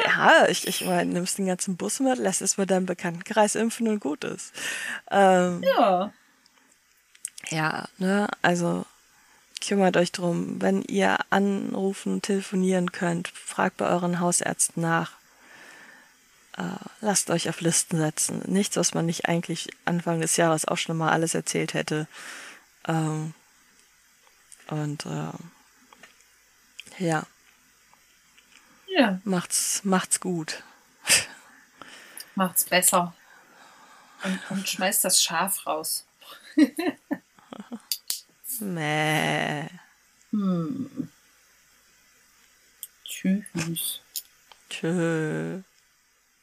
ja, ich, ich meine, nimmst den ganzen Bus mit, lässt es mit deinem Bekanntenkreis impfen und gut ist. Ähm, ja. Ja, ne, also kümmert euch drum. Wenn ihr anrufen telefonieren könnt, fragt bei euren Hausärzten nach. Äh, lasst euch auf Listen setzen. Nichts, was man nicht eigentlich Anfang des Jahres auch schon mal alles erzählt hätte. Ähm, und äh, ja. Ja. Macht's, macht's gut. Macht's besser. Und, und schmeißt das Schaf raus. Mäh. Hm. Tschüss. Tschö.